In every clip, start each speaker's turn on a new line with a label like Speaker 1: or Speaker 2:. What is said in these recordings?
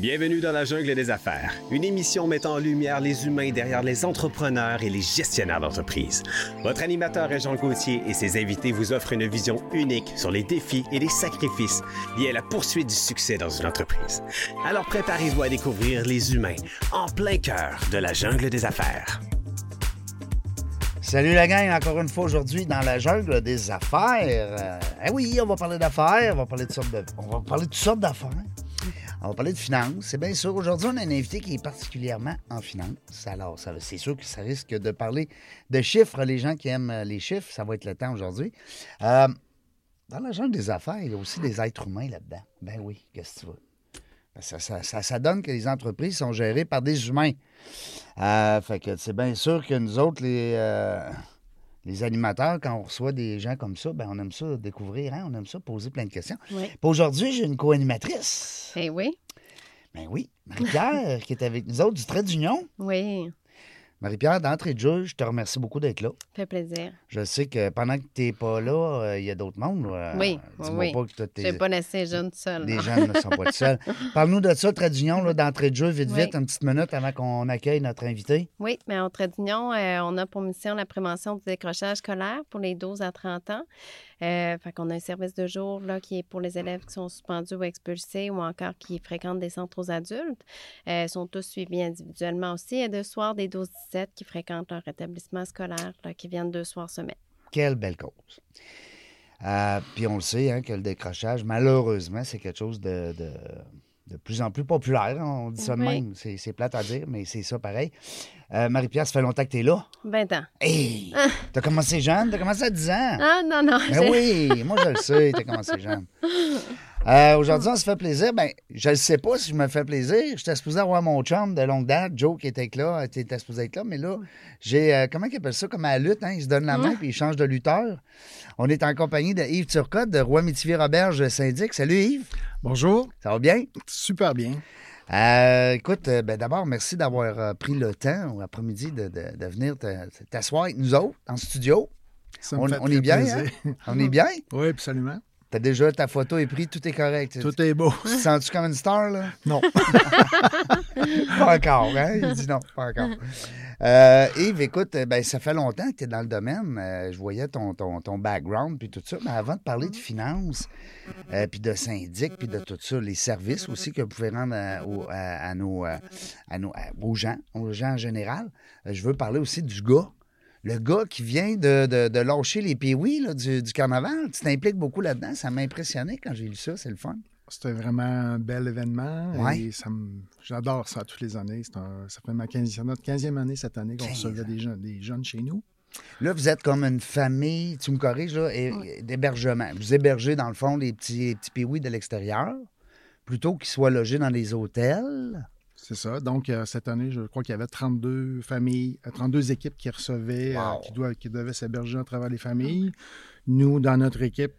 Speaker 1: Bienvenue dans la jungle des affaires, une émission mettant en lumière les humains derrière les entrepreneurs et les gestionnaires d'entreprise. Votre animateur est Jean Gauthier et ses invités vous offrent une vision unique sur les défis et les sacrifices liés à la poursuite du succès dans une entreprise. Alors préparez-vous à découvrir les humains en plein cœur de la jungle des affaires.
Speaker 2: Salut la gang, encore une fois aujourd'hui dans la jungle des affaires. Euh, eh oui, on va parler d'affaires, on va parler de sortes de, on va parler de toutes sortes d'affaires. On va parler de finances. C'est bien sûr. Aujourd'hui, on a un invité qui est particulièrement en finance. Alors, c'est sûr que ça risque de parler de chiffres. Les gens qui aiment euh, les chiffres, ça va être le temps aujourd'hui. Euh, dans la des affaires, il y a aussi des êtres humains là-dedans. Ben oui, qu'est-ce que tu veux? Ben, Ça, ça, ça- donne que les entreprises sont gérées par des humains. Euh, fait que c'est bien sûr que nous autres, les, les animateurs, quand on reçoit des gens comme ça, ben on aime ça découvrir, hein? on aime ça poser plein de questions.
Speaker 3: Oui.
Speaker 2: Puis aujourd'hui, j'ai une co-animatrice.
Speaker 3: Eh oui,
Speaker 2: Ben oui, Marie-Pierre, qui est avec nous autres du Trait d'Union.
Speaker 3: oui,
Speaker 2: Marie-Pierre, d'entrée de jeu, je te remercie beaucoup d'être là.
Speaker 3: fait plaisir.
Speaker 2: Je sais que pendant que tu n'es pas là, euh, il y a d'autres mondes. là.
Speaker 3: Oui, oui.
Speaker 2: pas que t'es-
Speaker 3: vais pas laisser jeune seule.
Speaker 2: les
Speaker 3: non.
Speaker 2: gens ne sont pas seuls. Parle-nous de ça, là, d'entrée de jeu, vite,
Speaker 3: Oui.
Speaker 2: vite, une petite minute avant qu'on accueille notre invité.
Speaker 3: Oui, mais en Trédignon, euh, on a pour mission la prévention du décrochage scolaire pour les 12 à 30 ans. Euh, fait qu'on a un service de jour là, qui est pour les élèves qui sont suspendus ou expulsés ou encore qui fréquentent des centres aux adultes. Euh, ils sont tous suivis individuellement aussi. Et de soir, des 12-17 qui fréquentent leur établissement scolaire, là, qui viennent deux soirs semaine.
Speaker 2: Quelle belle cause. Euh, puis on le sait hein, que le décrochage, malheureusement, c'est quelque chose de, de, de plus en plus populaire. hein, On dit ça de
Speaker 3: Oui.
Speaker 2: même. C'est plate à dire, mais c'est ça pareil. Euh, Marie-Pierre, ça fait longtemps que tu es là.
Speaker 3: 20 ans.
Speaker 2: Hey! T'as commencé jeune, t'as commencé à 10 ans?
Speaker 3: Ah non, non.
Speaker 2: Ben oui, moi je le sais, t'as commencé jeune. Euh, Aujourd'hui, on se fait plaisir. Ben, je ne sais pas si je me fais plaisir. J'étais supposé avoir mon chum de longue date, Joe, qui était là, qui était supposé être là, mais là, j'ai, euh, comment il appelle ça, comme à la lutte, hein? il se donne la main puis il change de lutteur. On est en compagnie de Yves Turcotte de Roi Métivier Roberge Syndic. Salut Yves,
Speaker 4: Bonjour,
Speaker 2: ça va bien?
Speaker 4: super bien.
Speaker 2: Euh, écoute, euh, ben, d'abord, merci d'avoir euh, pris le temps ou après-midi de, de- de venir t'asseoir avec nous autres en studio.
Speaker 4: Ça me
Speaker 2: On,
Speaker 4: fait
Speaker 2: on
Speaker 4: très
Speaker 2: est bien, hein? On est bien?
Speaker 4: Oui, absolument.
Speaker 2: T'as déjà ta photo est prise, tout est correct.
Speaker 4: Tout est beau.
Speaker 2: Tu te sens-tu comme une star, là?
Speaker 4: Non.
Speaker 2: Pas encore, hein? Il dit non, pas encore. Euh, Yves, écoute, euh, ben, ça fait longtemps que tu es dans le domaine. Euh, je voyais ton, ton, ton background puis tout ça. Mais avant de parler de finances, euh, puis de syndic, puis de tout ça, les services aussi que vous pouvez rendre à, aux- à- à nos, à nos- à- aux gens, aux gens en général, je veux parler aussi du gars. Le gars qui vient de, de, de lâcher les péouis là, du, du carnaval, tu t'impliques beaucoup là-dedans. Ça m'a impressionné quand j'ai lu ça, c'est le fun.
Speaker 4: C'était vraiment un bel événement.
Speaker 2: Ouais.
Speaker 4: Et ça me- j'adore ça toutes les années. C'est un- ça fait ma 15, c'est notre 15e année cette année qu'on
Speaker 2: 15
Speaker 4: recevait des jeunes, des jeunes chez nous.
Speaker 2: Là, vous êtes comme une famille, tu me corriges, là, d'hébergement. Vous hébergez, dans le fond, les petits, les petits de l'extérieur, plutôt qu'ils soient logés dans des hôtels.
Speaker 4: C'est ça. Donc, euh, cette année, je crois qu'il y avait 32 familles, euh, 32 équipes qui recevaient, euh, qui, doivent, qui devaient s'héberger à travers les familles. Nous, dans notre équipe,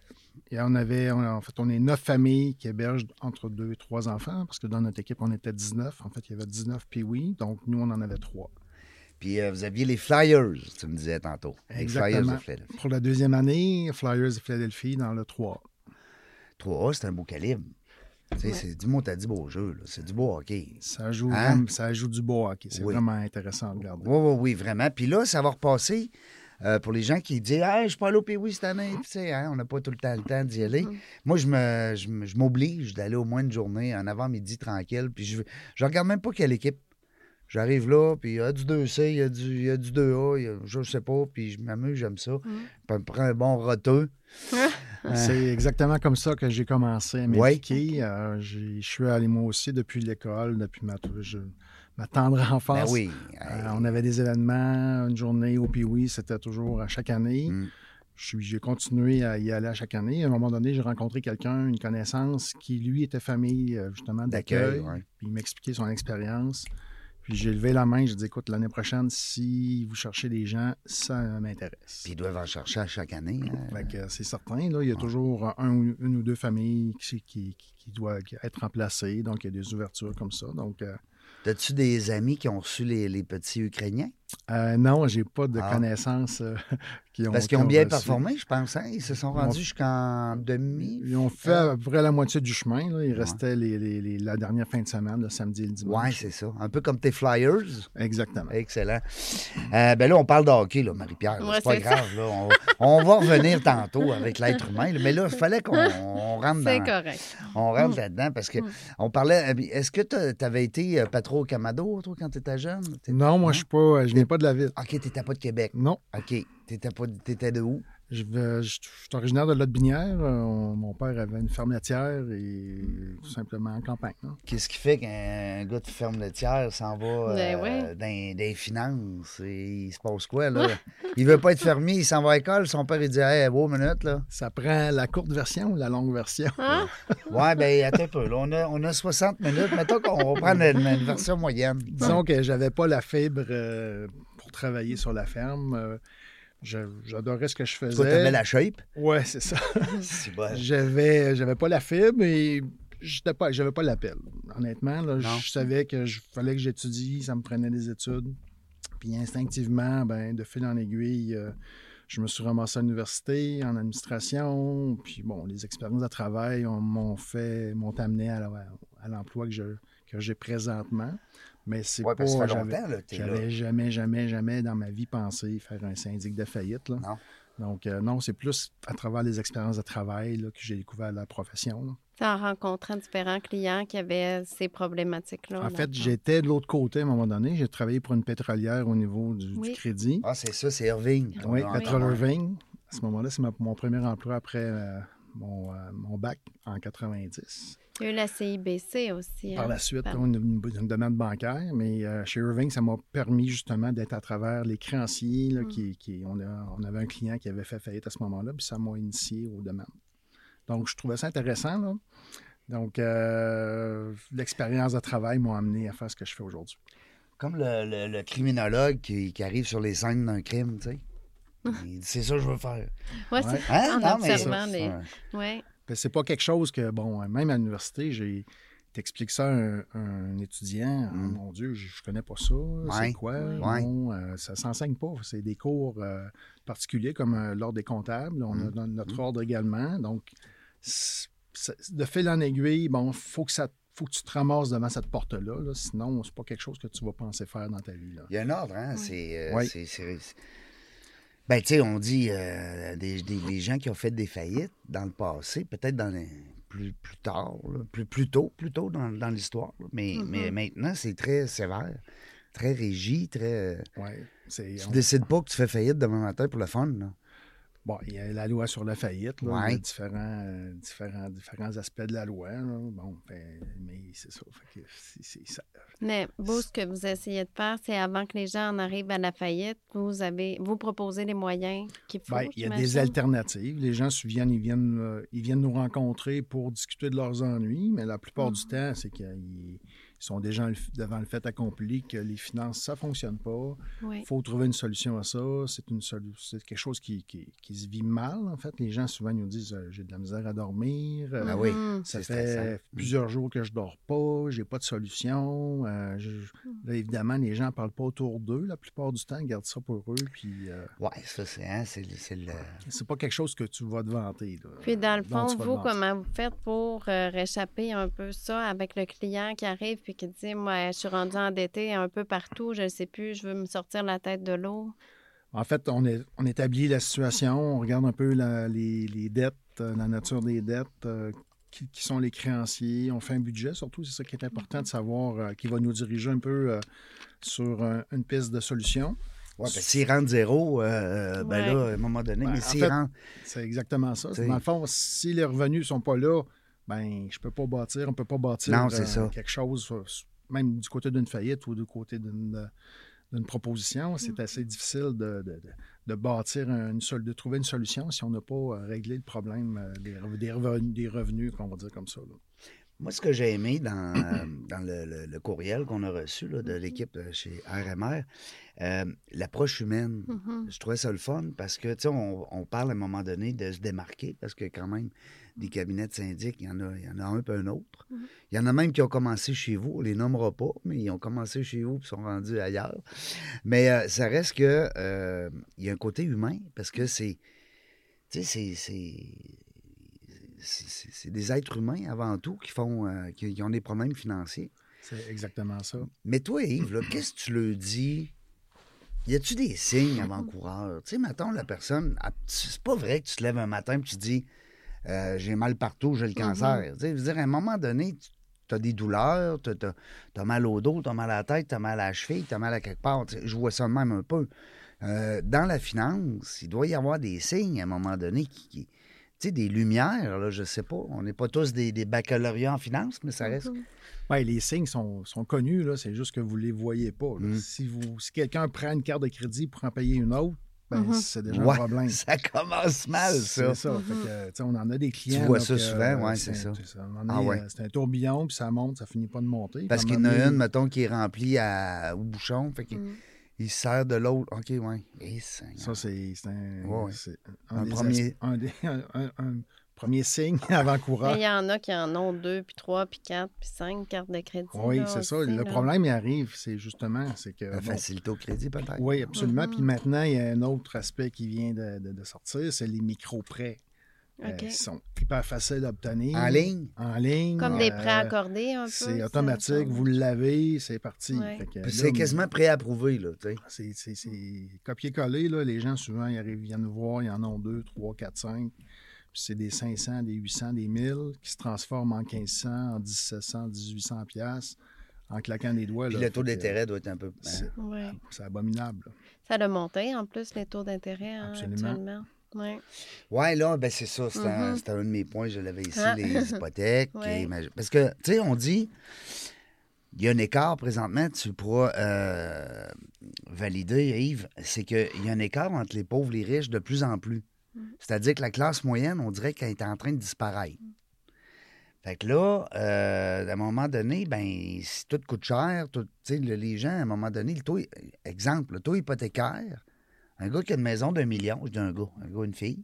Speaker 4: et on avait, on- en fait, on est neuf familles qui hébergent entre deux et trois enfants, parce que dans notre équipe, on était 19. En fait, il y avait 19 puis oui, donc nous, on en avait trois.
Speaker 2: Puis euh, vous aviez les Flyers, tu me disais tantôt. Les Flyers
Speaker 4: Exactement.
Speaker 2: de.
Speaker 4: Pour la deuxième année, Flyers de Philadelphie dans le 3.
Speaker 2: 3A, c'est un beau calibre. C'est du mot, t'as dit beau jeu, là. C'est du beau hockey.
Speaker 4: Ça joue,
Speaker 2: Hein?
Speaker 4: ça joue du beau hockey. C'est
Speaker 2: Oui.
Speaker 4: vraiment intéressant à regarder.
Speaker 2: Oui, oui, oui, vraiment. Puis là, ça va repasser euh, pour les gens qui disent Hey, je suis pas allé au Pee-Wee cette année. Tu sais, hein, on n'a pas tout le temps le temps d'y aller. Moi, je me, je me- je m'oblige d'aller au moins une journée, en avant-midi, tranquille. Puis je, je regarde même pas quelle équipe. J'arrive là, puis il y a du 2C, il y a du, il y a du 2A, il y a- je sais pas, puis je m'amuse, j'aime ça. Puis je me prends un bon roteux.
Speaker 4: C'est exactement comme ça que j'ai commencé à m'impliquer. Euh, j'ai- je suis allé moi aussi depuis l'école, depuis ma, je- ma tendre enfance.
Speaker 2: Ben oui.
Speaker 4: Euh, on avait des événements, une journée au Pee-Wee, c'était toujours à chaque année.
Speaker 2: Mm.
Speaker 4: Je suis- J'ai continué à y aller à chaque année. À un moment donné, j'ai rencontré quelqu'un, une connaissance, qui, lui, était famille, euh, justement,
Speaker 2: D'accueil,
Speaker 4: d'accueil.
Speaker 2: ouais.
Speaker 4: Puis il m'expliquait son expérience. Puis j'ai levé la main, j'ai dit, écoute, l'année prochaine, si vous cherchez des gens, ça m'intéresse.
Speaker 2: Puis ils doivent en chercher à chaque année. hein.
Speaker 4: C'est certain, là, il y a toujours un ou- une ou deux familles qui, qui, qui- qui doivent être remplacées. Donc, il y a des ouvertures comme ça. Donc, euh,
Speaker 2: As-tu des amis qui ont reçu les, les petits Ukrainiens?
Speaker 4: Euh, non, j'ai pas de
Speaker 2: Ah.
Speaker 4: connaissances euh, qui ont
Speaker 2: Parce qu'ils ont bien
Speaker 4: reçu.
Speaker 2: performé, je pense. hein? Ils se sont rendus jusqu'en demi.
Speaker 4: Ils ont fait à peu près la moitié du chemin. là. Il
Speaker 2: Ouais.
Speaker 4: restait les- les- les- la dernière fin de semaine, le samedi et le
Speaker 2: Oui,
Speaker 4: dimanche.
Speaker 2: c'est ça. Un peu comme tes Flyers.
Speaker 4: Exactement.
Speaker 2: Excellent. Euh, ben là, on parle de hockey, là, Marie-Pierre.
Speaker 3: Ouais,
Speaker 2: c'est pas
Speaker 3: c'est
Speaker 2: grave. Là. On, on va revenir tantôt avec l'être humain. là. Mais là, il fallait qu'on on rentre,
Speaker 3: C'est
Speaker 2: dans,
Speaker 3: correct.
Speaker 2: on rentre là-dedans parce que
Speaker 3: Mm.
Speaker 2: on parlait. euh, Est-ce que tu avais été pas trop au Camado, toi, quand tu étais jeune?
Speaker 4: Non, moi, je suis pas, je viens pas de la ville.
Speaker 2: OK, tu n'étais pas de Québec.
Speaker 4: Non.
Speaker 2: OK. Tu étais de où?
Speaker 4: Je, vais- je- je suis originaire de Lotte-Binière. Euh, on- Mon père avait une ferme laitière et tout simplement en campagne. là.
Speaker 2: Qu'est-ce qui fait qu'un gars de ferme laitière s'en va
Speaker 3: Ben
Speaker 2: euh,
Speaker 3: ouais.
Speaker 2: dans, dans les finances? Et il se passe quoi, là? il veut pas être fermier, il s'en va à l'école. Son père, il dit Hey, wow, minute, là.
Speaker 4: Ça prend la courte version ou la longue version?
Speaker 3: Hein?
Speaker 2: Ouais, ben attends un peu. Là, on, a, on a 60 minutes. Mettons qu'on va prendre une, une version moyenne.
Speaker 4: Disons que j'avais pas la fibre euh, pour travailler sur la ferme. Euh, J'adorais ce que je
Speaker 2: Toi,
Speaker 4: faisais.
Speaker 2: t'avais la shape?
Speaker 4: Ouais, c'est ça.
Speaker 2: C'est bon.
Speaker 4: J'avais, j'avais pas la fibre et j'étais pas, j'avais pas l'appel. Honnêtement, là, je savais que je fallait que j'étudie, ça me prenait des études. Puis instinctivement, ben, de fil en aiguille, euh, je me suis ramassé à l'université en administration. Puis bon, les expériences de travail on- m'ont fait, m'ont amené à, la- à l'emploi que, je, que j'ai présentement. Mais c'est
Speaker 2: Ouais,
Speaker 4: pas.
Speaker 2: ça fait
Speaker 4: j'avais-
Speaker 2: longtemps, là, t'es là.
Speaker 4: J'avais jamais, jamais, jamais dans ma vie pensé faire un syndic de faillite. Là.
Speaker 2: Non.
Speaker 4: Donc, euh, non, c'est plus à travers les expériences de travail là, que j'ai découvert la profession.
Speaker 3: en rencontrant différents clients qui avaient ces problématiques-là.
Speaker 4: En fait, j'étais de l'autre côté à un moment donné. J'ai travaillé pour une pétrolière au niveau du, crédit.
Speaker 2: Ah, c'est ça, c'est Irving.
Speaker 4: oui, Petrol. Irving. À ce moment-là, c'est ma- mon premier emploi après euh, mon, euh, mon bac en 90.
Speaker 3: Il y a eu la CIBC aussi.
Speaker 4: Par
Speaker 3: hein.
Speaker 4: la suite,
Speaker 3: Par-
Speaker 4: là, une, une- une demande bancaire, mais euh, chez Irving, ça m'a permis justement d'être à travers les créanciers. là,
Speaker 3: Mm.
Speaker 4: qui, qui- on, a- on avait un client qui avait fait faillite à ce moment-là, puis ça m'a initié aux demandes. Donc, je trouvais ça intéressant. là. Donc, euh, l'expérience de travail m'a amené à faire ce que je fais aujourd'hui.
Speaker 2: Comme le, le- le criminologue qui, qui arrive sur les scènes d'un crime, tu sais. C'est ça que je veux faire.
Speaker 3: Ouais, c'est.
Speaker 2: Hein?
Speaker 3: en
Speaker 2: Non, mais
Speaker 3: observant
Speaker 2: ça,
Speaker 3: les. Ouais.
Speaker 4: Ben, c'est pas quelque chose que, bon, même à l'université, j'ai. T'expliques ça à un, un étudiant, Ah,
Speaker 2: Mm.
Speaker 4: mon Dieu, je, je connais pas ça,
Speaker 2: Ouais.
Speaker 4: c'est quoi?
Speaker 2: Ouais.
Speaker 4: Non, euh, ça s'enseigne pas. C'est des cours euh, particuliers comme euh, l'ordre des comptables. On a
Speaker 2: Mm.
Speaker 4: notre ordre également. Donc, de fil en aiguille, bon, faut que ça faut que tu te ramasses devant cette porte-là. là. sinon, c'est pas quelque chose que tu vas penser faire dans ta vie. là.
Speaker 2: Il y a un ordre, hein?
Speaker 3: Ouais.
Speaker 2: C'est. euh,
Speaker 4: Ouais.
Speaker 2: Ben, tu sais, on dit euh, des, des- des gens qui ont fait des faillites dans le passé, peut-être dans les- plus, plus tard, là, plus, plus tôt, plus tôt dans, dans l'histoire. Mais,
Speaker 3: Mhm.
Speaker 2: mais maintenant, c'est très sévère, très régi, très.
Speaker 4: Ouais, c'est-
Speaker 2: Tu
Speaker 4: on-
Speaker 2: décides pas que tu fais faillite demain matin pour le fun, là.
Speaker 4: Bon, il y a la loi sur la faillite, là,
Speaker 2: Ouais.
Speaker 4: il y a différents, euh, différents, différents aspects de la loi. là. Bon, ben, mais c'est ça. Fait que c'est- c'est ça.
Speaker 3: Mais vous, ce que vous essayez de faire, c'est avant que les gens en arrivent à la faillite, vous avez vous proposez les moyens qu'il faut.
Speaker 4: Ben, il y a des alternatives. Les gens se viennent, ils viennent, euh, ils viennent nous rencontrer pour discuter de leurs ennuis, mais la plupart du
Speaker 3: Mhm.
Speaker 4: temps, c'est qu'ils ils sont déjà devant le fait accompli que les finances, ça ne fonctionne pas.
Speaker 3: Oui.
Speaker 4: Il faut trouver une solution à ça. C'est une c'est quelque chose qui, qui- qui se vit mal, en fait. Les gens souvent nous disent euh, j'ai de la misère à dormir. euh,
Speaker 2: Ah oui.
Speaker 3: Mhm.
Speaker 4: Ça fait
Speaker 2: stressant.
Speaker 4: plusieurs jours que je dors pas, j'ai pas de solution. euh, je- là, évidemment, les gens ne parlent pas autour d'eux la plupart du temps, ils gardent ça pour eux. Puis euh,
Speaker 2: Ouais, ça, c'est. Hein, c'est le- c'est le.
Speaker 4: c'est pas quelque chose que tu vas te vanter. là.
Speaker 3: Puis dans le fond, vous, comment vous faites pour euh, réchapper un peu ça avec le client qui arrive puis qui dit Moi, je suis rendu endetté un peu partout, je ne sais plus, je veux me sortir la tête de l'eau.
Speaker 4: En fait, on, est, on établit la situation, on regarde un peu la- les, les dettes, euh, la nature des dettes, euh, qui, qui sont les créanciers. On fait un budget, surtout, c'est ça qui est important de savoir, euh, qui va nous diriger un peu euh, sur un- une piste de solution.
Speaker 2: Ouais, s'ils rentrent zéro, euh, ben
Speaker 3: Ouais.
Speaker 2: là, à un moment donné,
Speaker 4: Ben,
Speaker 2: mais s'ils rentrent.
Speaker 4: C'est exactement ça. Dans le fond, si les revenus sont pas là, ben je peux pas bâtir, on peut pas bâtir
Speaker 2: Non, ça.
Speaker 4: quelque chose, euh, même du côté d'une faillite ou du côté d'une euh, d'une proposition, c'est
Speaker 2: Mm.
Speaker 4: assez difficile de, de- de- de bâtir une sol- de trouver une solution si on n'a pas euh, réglé le problème euh, des, rev- des revenus, des revenus, qu'on va dire comme ça. là.
Speaker 2: Moi, ce que j'ai aimé dans, euh, dans le, le- le courriel qu'on a reçu là, de l'équipe euh, chez RMR, euh, l'approche humaine.
Speaker 3: Mhm.
Speaker 2: Je trouvais ça le fun parce que, tu sais, on, on parle à un moment donné de se démarquer parce que quand même, des cabinets de syndic, il y en a, il y en a un peu un autre.
Speaker 3: Mhm.
Speaker 2: Il y en a même qui ont commencé chez vous, on les nommera pas, mais ils ont commencé chez vous et sont rendus ailleurs. Mais euh, ça reste que euh, il y a un côté humain parce que c'est. Tu sais, c'est- c'est. c'est- C'est c'est des êtres humains avant tout qui font euh, qui, qui ont des problèmes financiers.
Speaker 4: C'est exactement ça.
Speaker 2: Mais toi, Yves, qu'est-ce que tu leur dis? Y a-tu des signes avant-coureurs? Tu sais, mettons, la personne, c'est pas vrai que tu te lèves un matin et tu te dis euh, j'ai mal partout, j'ai le cancer. Tu sais, je veux dire, à un moment donné, tu as des douleurs, tu as, mal au dos, tu as mal à la tête, tu as mal à la cheville, tu as mal à quelque part. Je vois ça de même un peu. Euh, dans la finance, il doit y avoir des signes à un moment donné qui. qui- tu sais, des lumières, là, je sais pas. On n'est pas tous des, des baccalauréats en finance, mais ça reste.
Speaker 4: Ouais, les signes sont, sont connus, là, c'est juste que vous ne les voyez pas.
Speaker 2: Mm.
Speaker 4: Si, vous, si quelqu'un prend une carte de crédit pour en payer une autre, ben,
Speaker 3: Mhm.
Speaker 4: c'est déjà
Speaker 2: Ouais,
Speaker 4: un problème.
Speaker 2: ça commence mal, ça.
Speaker 4: C'est ça. Fait que, tu on en a des clients.
Speaker 2: vois
Speaker 4: là,
Speaker 2: ça
Speaker 4: que,
Speaker 2: souvent,
Speaker 4: euh,
Speaker 2: ouais, c'est ça. Ah ouais.
Speaker 4: euh, C'est un tourbillon, puis ça monte, ça finit pas de monter.
Speaker 2: Parce qu'il y en a une, mettons, qui est remplie à, au bouchon. Fait qu'il
Speaker 3: Mm.
Speaker 2: il se sert de l'autre. OK, ouais. Et Seigneur.
Speaker 4: Ça, c'est c'est un,
Speaker 2: Ouais, ouais.
Speaker 4: c'est
Speaker 2: Un
Speaker 4: des
Speaker 2: premier-
Speaker 4: as- un, des- un- un- un premier signe avant-coureur.
Speaker 3: il y en a qui en ont deux, puis trois, puis quatre, puis cinq cartes de crédit.
Speaker 4: Oui, c'est ça.
Speaker 3: aussi,
Speaker 4: Le
Speaker 3: là.
Speaker 4: problème, il arrive, c'est justement, c'est que.
Speaker 2: La
Speaker 4: bon,
Speaker 2: facilité au crédit, peut-être.
Speaker 4: oui, absolument.
Speaker 3: Mhm.
Speaker 4: Puis maintenant, il y a un autre aspect qui vient de, de- de sortir, c'est les micro-prêts. Euh,
Speaker 3: OK.
Speaker 4: Ils sont hyper faciles d'obtenir.
Speaker 2: En ligne?
Speaker 4: En ligne.
Speaker 3: Comme des
Speaker 4: euh,
Speaker 3: prêts accordés un peu.
Speaker 4: C'est automatique, vous l'avez, c'est parti.
Speaker 3: Ouais.
Speaker 2: C'est quasiment préapprouvé, là, sais.
Speaker 4: C'est, copier-coller, là. Les gens, souvent, ils arrivent, ils viennent nous voir, ils en ont deux, trois, quatre, cinq. Puis c'est des 500, des 800, des 1000 qui se transforment en 1500, en 1700, 1800 piastres en claquant des doigts.
Speaker 2: Puis
Speaker 4: là.
Speaker 2: le taux d'intérêt doit être un peu...
Speaker 4: c'est-
Speaker 2: hein.
Speaker 3: Ouais.
Speaker 4: C'est abominable. là.
Speaker 3: Ça a monté en plus, les taux d'intérêt hein,
Speaker 4: Absolument.
Speaker 3: actuellement. Ouais.
Speaker 2: Ouais, là, ben c'est ça. C'était un,
Speaker 3: Mhm.
Speaker 2: c'était un de mes points. Je l'avais ici,
Speaker 3: Ah.
Speaker 2: les hypothèques.
Speaker 3: Ouais.
Speaker 2: et ma- Parce que, tu sais, on dit... Il y a un écart présentement, tu pourras euh, valider, Yves, c'est qu'il y a un écart entre les pauvres et les riches de plus en plus. C'est-à-dire que la classe moyenne, on dirait qu'elle est en train de disparaître. Fait que là, euh, à un moment donné, ben, si tout coûte cher, tout, tu sais, le- les gens, à un moment donné, le taux, exemple, le taux hypothécaire, un gars qui a une maison d'un million, je dis un gars, un gars, une fille,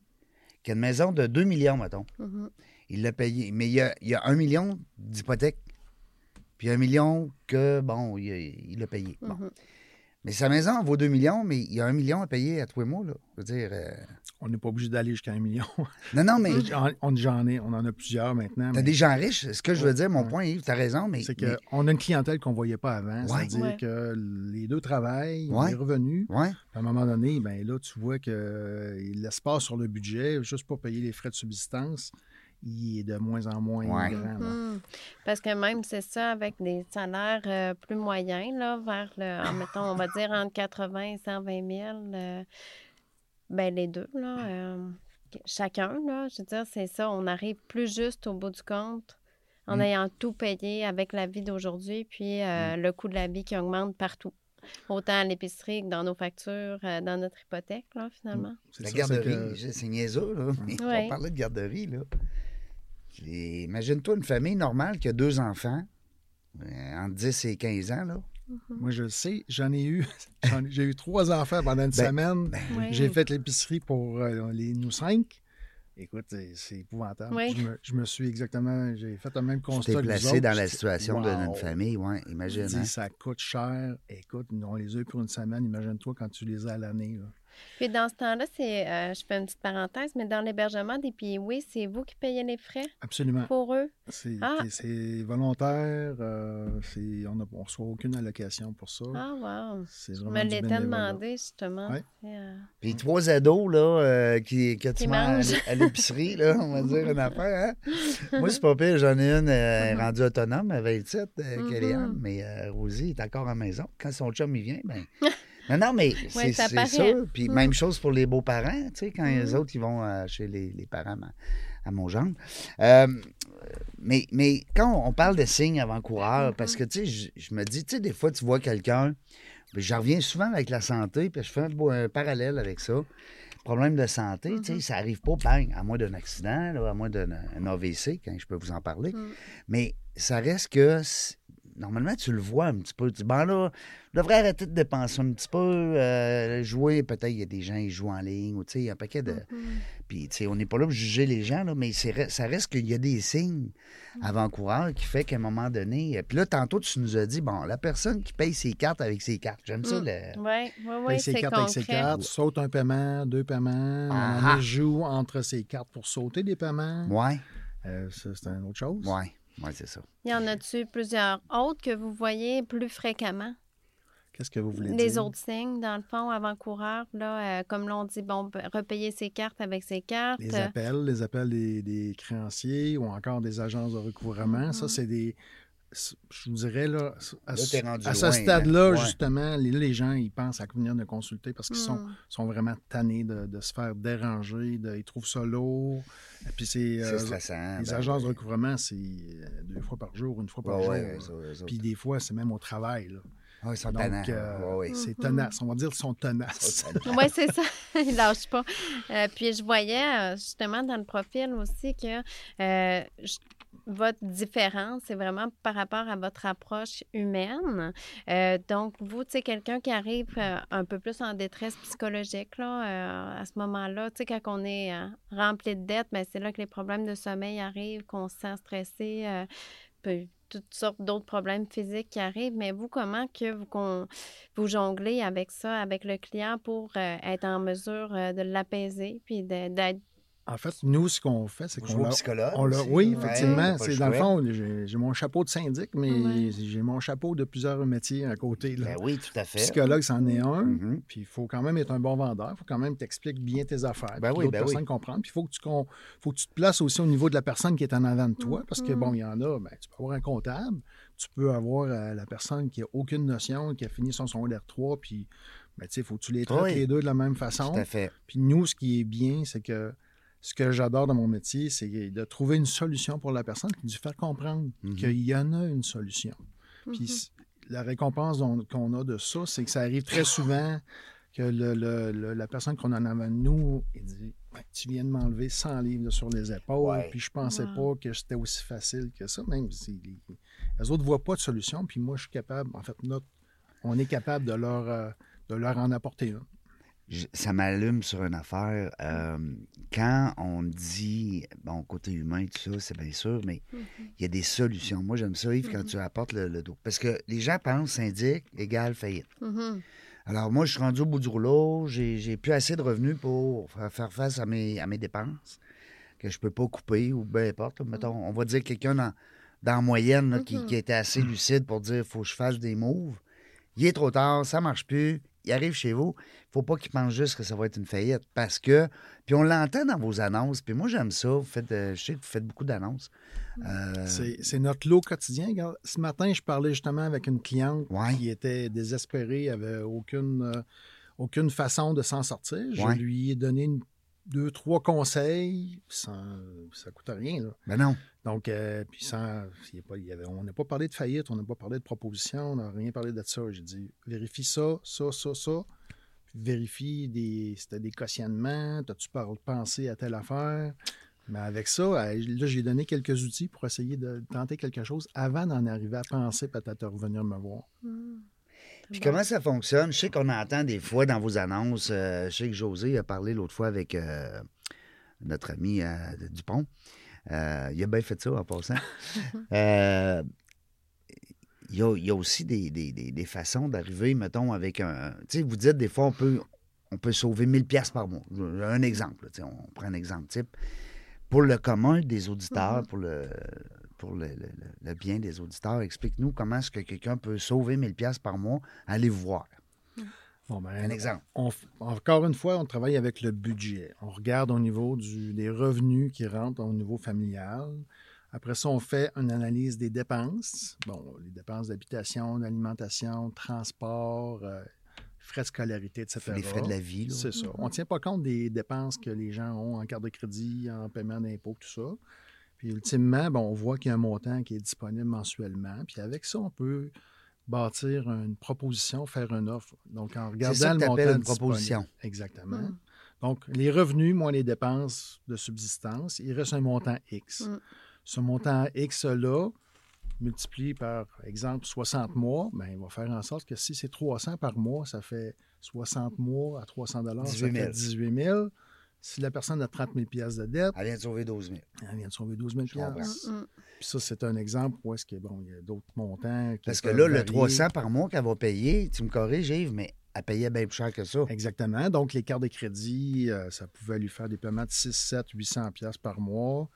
Speaker 2: qui a une maison de 2 millions, mettons,
Speaker 3: Mhm.
Speaker 2: il l'a payé. Mais il y a, il y a un million d'hypothèque, puis un million que, bon, il, l'a payé. Bon.
Speaker 3: Mhm.
Speaker 2: Mais sa maison vaut 2 millions, mais il y a un million à payer à tous les mois, là. Je veux dire... euh,
Speaker 4: On n'est pas obligé d'aller jusqu'à un million.
Speaker 2: Non, non, mais
Speaker 4: on, j'en ai, on en a plusieurs maintenant.
Speaker 2: t'as
Speaker 4: mais
Speaker 2: des gens riches. Ce que je veux dire, mon
Speaker 4: Ouais.
Speaker 2: point, Yves, t'as raison, mais...
Speaker 4: C'est
Speaker 2: mais-
Speaker 4: qu'on a une clientèle qu'on ne voyait pas avant.
Speaker 2: Ouais.
Speaker 4: C'est-à-dire
Speaker 3: Ouais.
Speaker 4: que les deux travaillent, des revenus. À un moment donné, ben là, tu vois que euh, l'espace sur le budget, juste pour payer les frais de subsistance, il est de moins en moins
Speaker 2: Ouais.
Speaker 4: grand.
Speaker 3: Mhm. Parce que même, c'est ça, avec des salaires euh, plus moyens, là, vers le, en mettons, on va dire entre 80 et 120 000, euh, ben les deux, là, euh, chacun, là, je veux dire, c'est ça, on arrive plus juste au bout du compte en
Speaker 2: Mm.
Speaker 3: ayant tout payé avec la vie d'aujourd'hui, puis euh, le coût de la vie qui augmente partout. Autant à l'épicerie que dans nos factures, euh, dans notre hypothèque, là, finalement.
Speaker 4: C'est
Speaker 2: La
Speaker 4: ça,
Speaker 2: garderie,
Speaker 4: c'est que-
Speaker 2: je- c'est niaiseux, là. Mais
Speaker 3: Ouais.
Speaker 2: On parlait de garderie, là. Et Imagine-toi une famille normale qui a deux enfants, euh, entre 10 et 15 ans, là.
Speaker 4: Moi, je le sais, j'en ai eu. j'en J'ai eu trois enfants pendant une
Speaker 2: Ben,
Speaker 4: semaine.
Speaker 3: Oui.
Speaker 4: J'ai fait l'épicerie pour euh, les nous cinq. Écoute, c'est c'est épouvantable.
Speaker 3: Oui.
Speaker 4: Je, me, je me suis exactement. J'ai fait le même
Speaker 2: Tu
Speaker 4: constat. vous
Speaker 2: placé
Speaker 4: autres.
Speaker 2: dans la situation de
Speaker 4: Wow.
Speaker 2: notre famille, ouais, imagine.
Speaker 4: dis,
Speaker 2: hein.
Speaker 4: ça coûte cher. Écoute, on les a eu pour une semaine. Imagine-toi quand tu les as à l'année. là.
Speaker 3: Puis dans ce temps-là, c'est, euh, je fais une petite parenthèse, mais dans l'hébergement des PIW, c'est vous qui payez les frais
Speaker 4: Absolument.
Speaker 3: pour eux?
Speaker 4: C'est
Speaker 3: Ah.
Speaker 4: c'est volontaire. euh, c'est- on ne reçoit aucune allocation pour ça.
Speaker 3: Ah, wow.
Speaker 4: C'est
Speaker 3: Je
Speaker 4: vraiment
Speaker 3: me
Speaker 4: bénévolat.
Speaker 3: demandé, justement.
Speaker 4: Ouais.
Speaker 3: Euh,
Speaker 2: Puis trois ados, là, euh, qui, que tu
Speaker 3: Qui
Speaker 2: mets à,
Speaker 3: mangent.
Speaker 2: à l'épicerie, là, on va dire une affaire, hein? Moi, c'est pas pire, j'en ai une euh,
Speaker 3: Mhm.
Speaker 2: rendue autonome à 27, euh,
Speaker 3: Mhm.
Speaker 2: Kellyanne, mais euh, Rosie est encore à la maison. Quand son chum, il vient, ben... Non, non, mais c'est
Speaker 3: ça
Speaker 2: c'est ça. Puis même chose pour les beaux-parents, tu sais, quand les
Speaker 3: Mhm.
Speaker 2: autres, ils vont euh, chez les, les parents à, à mon genre. Euh, mais, mais quand on parle de signes avant-coureurs, parce que, tu sais, je, je me dis, tu sais, des fois, tu vois quelqu'un, puis je reviens souvent avec la santé, puis je fais un, parallèle avec ça. Problème de santé, tu sais, ça arrive pas, bang, à moins d'un accident, là, à moins d'un un AVC, quand je peux vous en parler.
Speaker 3: Mm.
Speaker 2: Mais ça reste que, normalement, tu le vois un petit peu. Tu dis, bon là, je devrais arrêter de dépenser un petit peu, euh, jouer, peut-être, il y a des gens qui jouent en ligne, ou tu sais, il y a un paquet de... Puis, tu sais, on n'est pas là pour juger les gens, là, mais ça reste qu'il y a des signes avant-coureurs qui fait qu'à un moment donné... Puis là, tantôt, tu nous as dit, bon, la personne qui paye ses cartes avec ses cartes, j'aime ça,
Speaker 3: Mm.
Speaker 2: le...
Speaker 3: Oui, oui, oui,
Speaker 4: Paye ses cartes avec ses cartes, saute un paiement, deux paiements,
Speaker 2: Ah
Speaker 4: on joue entre ses cartes pour sauter des paiements.
Speaker 2: Ouais,
Speaker 4: Euh, ça, c'est une autre chose.
Speaker 2: ouais, ouais, c'est ça.
Speaker 3: Y en a-tu plusieurs autres que vous voyez plus fréquemment?
Speaker 4: Qu'est-ce que vous voulez
Speaker 3: Les
Speaker 4: dire?
Speaker 3: autres signes, dans le fond, avant-coureurs, là, euh, comme l'on dit, bon, ben, repayer ses cartes avec ses cartes.
Speaker 4: Les
Speaker 3: euh,
Speaker 4: appels, les appels des, des créanciers ou encore des agences de recouvrement. Ça, c'est des. Je vous dirais, là, à,
Speaker 2: Là,
Speaker 4: ce stade-là,
Speaker 2: hein? Ouais.
Speaker 4: justement, les, les gens, ils pensent à venir de consulter parce qu'ils sont,
Speaker 3: Hmm.
Speaker 4: sont vraiment tannés de, de se faire déranger, de- ils trouvent ça lourd. Et puis, c'est.
Speaker 2: C'est
Speaker 4: euh,
Speaker 2: stressant.
Speaker 4: les
Speaker 2: ben,
Speaker 4: agences de recouvrement, c'est euh, deux fois par jour, une fois par
Speaker 2: Ouais,
Speaker 4: jour.
Speaker 2: ouais.
Speaker 4: Puis des fois, c'est même au travail. Là.
Speaker 2: Ouais, ils sont
Speaker 4: Donc, euh, c'est
Speaker 3: Mhm.
Speaker 4: tenace. On va dire qu'ils sont
Speaker 2: Ils
Speaker 4: tenaces.
Speaker 3: Oui, c'est ça. Il lâche pas. Euh, puis je voyais justement dans le profil aussi que euh, je- votre différence, c'est vraiment par rapport à votre approche humaine. Euh, donc, vous, tu sais, quelqu'un qui arrive euh, un peu plus en détresse psychologique, là, euh, à ce moment-là, tu sais, quand on est rempli de dettes, ben, c'est là que les problèmes de sommeil arrivent, qu'on se sent stressé, puis toutes sortes d'autres problèmes physiques qui arrivent. Mais vous, comment que vous, qu'on- vous jonglez avec ça, avec le client pour être en mesure de l'apaiser puis d'être.
Speaker 4: En fait, nous, ce qu'on fait, c'est qu'on leur- on leur- oui,
Speaker 2: ouais,
Speaker 4: effectivement. C'est dans le fond, j'ai j'ai mon chapeau de syndic, mais
Speaker 3: Ouais.
Speaker 4: j'ai mon chapeau de plusieurs métiers à côté. Là.
Speaker 2: Ben oui, tout à fait.
Speaker 4: Psychologue, c'en est un.
Speaker 2: Mhm.
Speaker 4: Puis il faut quand même être un bon vendeur. Il faut quand même t'expliquer bien tes affaires.
Speaker 2: Ben
Speaker 4: puis
Speaker 2: oui,
Speaker 4: l'autre
Speaker 2: ben
Speaker 4: personne
Speaker 2: oui.
Speaker 4: comprendre. Puis il faut que, tu, con- faut que tu te places aussi au niveau de la personne qui est en avant de toi. Parce que, bon, il y en a, ben, tu peux avoir un comptable, tu peux avoir euh, la personne qui n'a aucune notion, qui a fini son secondaire 3, puis, ben, tu sais, il faut que tu les traites
Speaker 2: Oui.
Speaker 4: les deux de la même façon.
Speaker 2: Tout à fait.
Speaker 4: Puis nous, ce qui est bien, c'est que ce que j'adore dans mon métier, c'est de trouver une solution pour la personne, puis de lui faire comprendre
Speaker 2: Mhm.
Speaker 4: qu'il y en a une solution. Puis
Speaker 3: Mhm.
Speaker 4: la récompense qu'on a de ça, c'est que ça arrive très souvent que le- le- le- la personne qu'on en a avant de nous, il dit Ben, Tu viens de m'enlever 100 livres de sur les épaules,
Speaker 2: Ouais.
Speaker 4: puis je pensais
Speaker 3: Wow.
Speaker 4: pas que c'était aussi facile que ça. Même si les, les autres ne voient pas de solution, puis moi, je suis capable, en fait, notre, on est capable de leur, euh, de leur en apporter une.
Speaker 2: Je- ça m'allume sur une affaire. Euh, quand on dit, bon, côté humain, tout ça, c'est bien sûr, mais il y a des solutions. Moi, j'aime ça, Yves, quand tu apportes le, le dos. Parce que les gens pensent syndic égale faillite.
Speaker 3: Mhm.
Speaker 2: Alors, moi, je suis rendu au bout du rouleau. J'ai j'ai plus assez de revenus pour fa- faire face à mes, à mes dépenses que je peux pas couper ou peu importe. là. Mettons, on va dire quelqu'un dans, dans la moyenne là, qui, qui était assez lucide pour dire faut que je fasse des moves. Il est trop tard, ça marche plus. Il arrive chez vous. faut pas qu'il pense juste que ça va être une faillite. Parce que, puis on l'entend dans vos annonces. Puis moi, j'aime ça. Vous faites, euh, je sais que vous faites beaucoup d'annonces. Euh,
Speaker 4: C'est notre lot quotidien. Ce matin, je parlais justement avec une cliente
Speaker 2: Ouais.
Speaker 4: qui était désespérée, avait aucune, euh, aucune façon de s'en sortir. Je
Speaker 2: Ouais.
Speaker 4: lui ai donné une- deux, trois conseils. Ça coûte rien. Là.
Speaker 2: ben non.
Speaker 4: Donc, euh, puis sans, on n'a pas parlé de faillite, on n'a pas parlé de proposition, on n'a rien parlé de ça. J'ai dit, vérifie ça, ça, ça, ça. Vérifie des, si t'as des cautionnements, as-tu pensé à telle affaire? Mais avec ça, euh, là, j'ai donné quelques outils pour essayer de tenter quelque chose avant d'en arriver à penser peut-être à revenir me voir.
Speaker 2: Puis comment ça fonctionne? Je sais qu'on entend des fois dans vos annonces, euh, je sais que José a parlé l'autre fois avec notre ami Dupont. Euh, il a bien fait ça en passant. Euh, il, y a, il y a aussi des, des- des- des façons d'arriver, mettons, avec un... Tu sais, vous dites des fois, on peut, on peut sauver 1000 pièces par mois. Un exemple, là, on prend un exemple type. Pour le commun des auditeurs, pour le pour le, le- le- le bien des auditeurs, explique-nous comment est-ce que quelqu'un peut sauver 1000 pièces par mois. Allez voir.
Speaker 4: Bon, ben,
Speaker 2: Un exemple.
Speaker 4: on encore une fois, on travaille avec le budget. On regarde au niveau du- des revenus qui rentrent au niveau familial. Après ça, on fait une analyse des dépenses. Bon, les dépenses d'habitation, d'alimentation, de transport, euh, frais de scolarité, etc.
Speaker 2: Les frais de la vie.
Speaker 4: C'est ça. On ne tient pas compte des dépenses que les gens ont en carte de crédit, en paiement d'impôts, tout ça. Puis ultimement, bon, on voit qu'il y a un montant qui est disponible mensuellement. Puis avec ça, on peut bâtir une proposition, faire une offre. Donc, en regardant
Speaker 2: ça que
Speaker 4: le
Speaker 2: t'appelles
Speaker 4: montant
Speaker 2: une proposition.
Speaker 4: disponible. Exactement.
Speaker 3: Mm.
Speaker 4: Donc, les revenus moins les dépenses de subsistance, il reste un montant X.
Speaker 3: Mm.
Speaker 4: Ce montant X-là, multiplie par exemple 60 mois, ben, il va faire en sorte que si c'est 300 par mois, ça fait 60 mois à 300 dollars, ça
Speaker 2: 18 000.
Speaker 4: fait 18 000. Si la personne a 30 000 piastres de dette,
Speaker 2: Elle vient de sauver 12 000.
Speaker 4: elle vient de sauver 12 000
Speaker 2: comprends.
Speaker 4: piastres.
Speaker 3: Mm, mm.
Speaker 4: Puis ça, c'est un exemple où est-ce que, bon, il y a d'autres montants. qui
Speaker 2: Parce que là, le
Speaker 4: varier.
Speaker 2: 300 par mois qu'elle va payer, tu me corriges, Yves, mais elle payait bien plus cher que ça.
Speaker 4: Exactement. Donc, les cartes de crédit, euh, ça pouvait lui faire des paiements de 6, 7, 800 pièces par mois.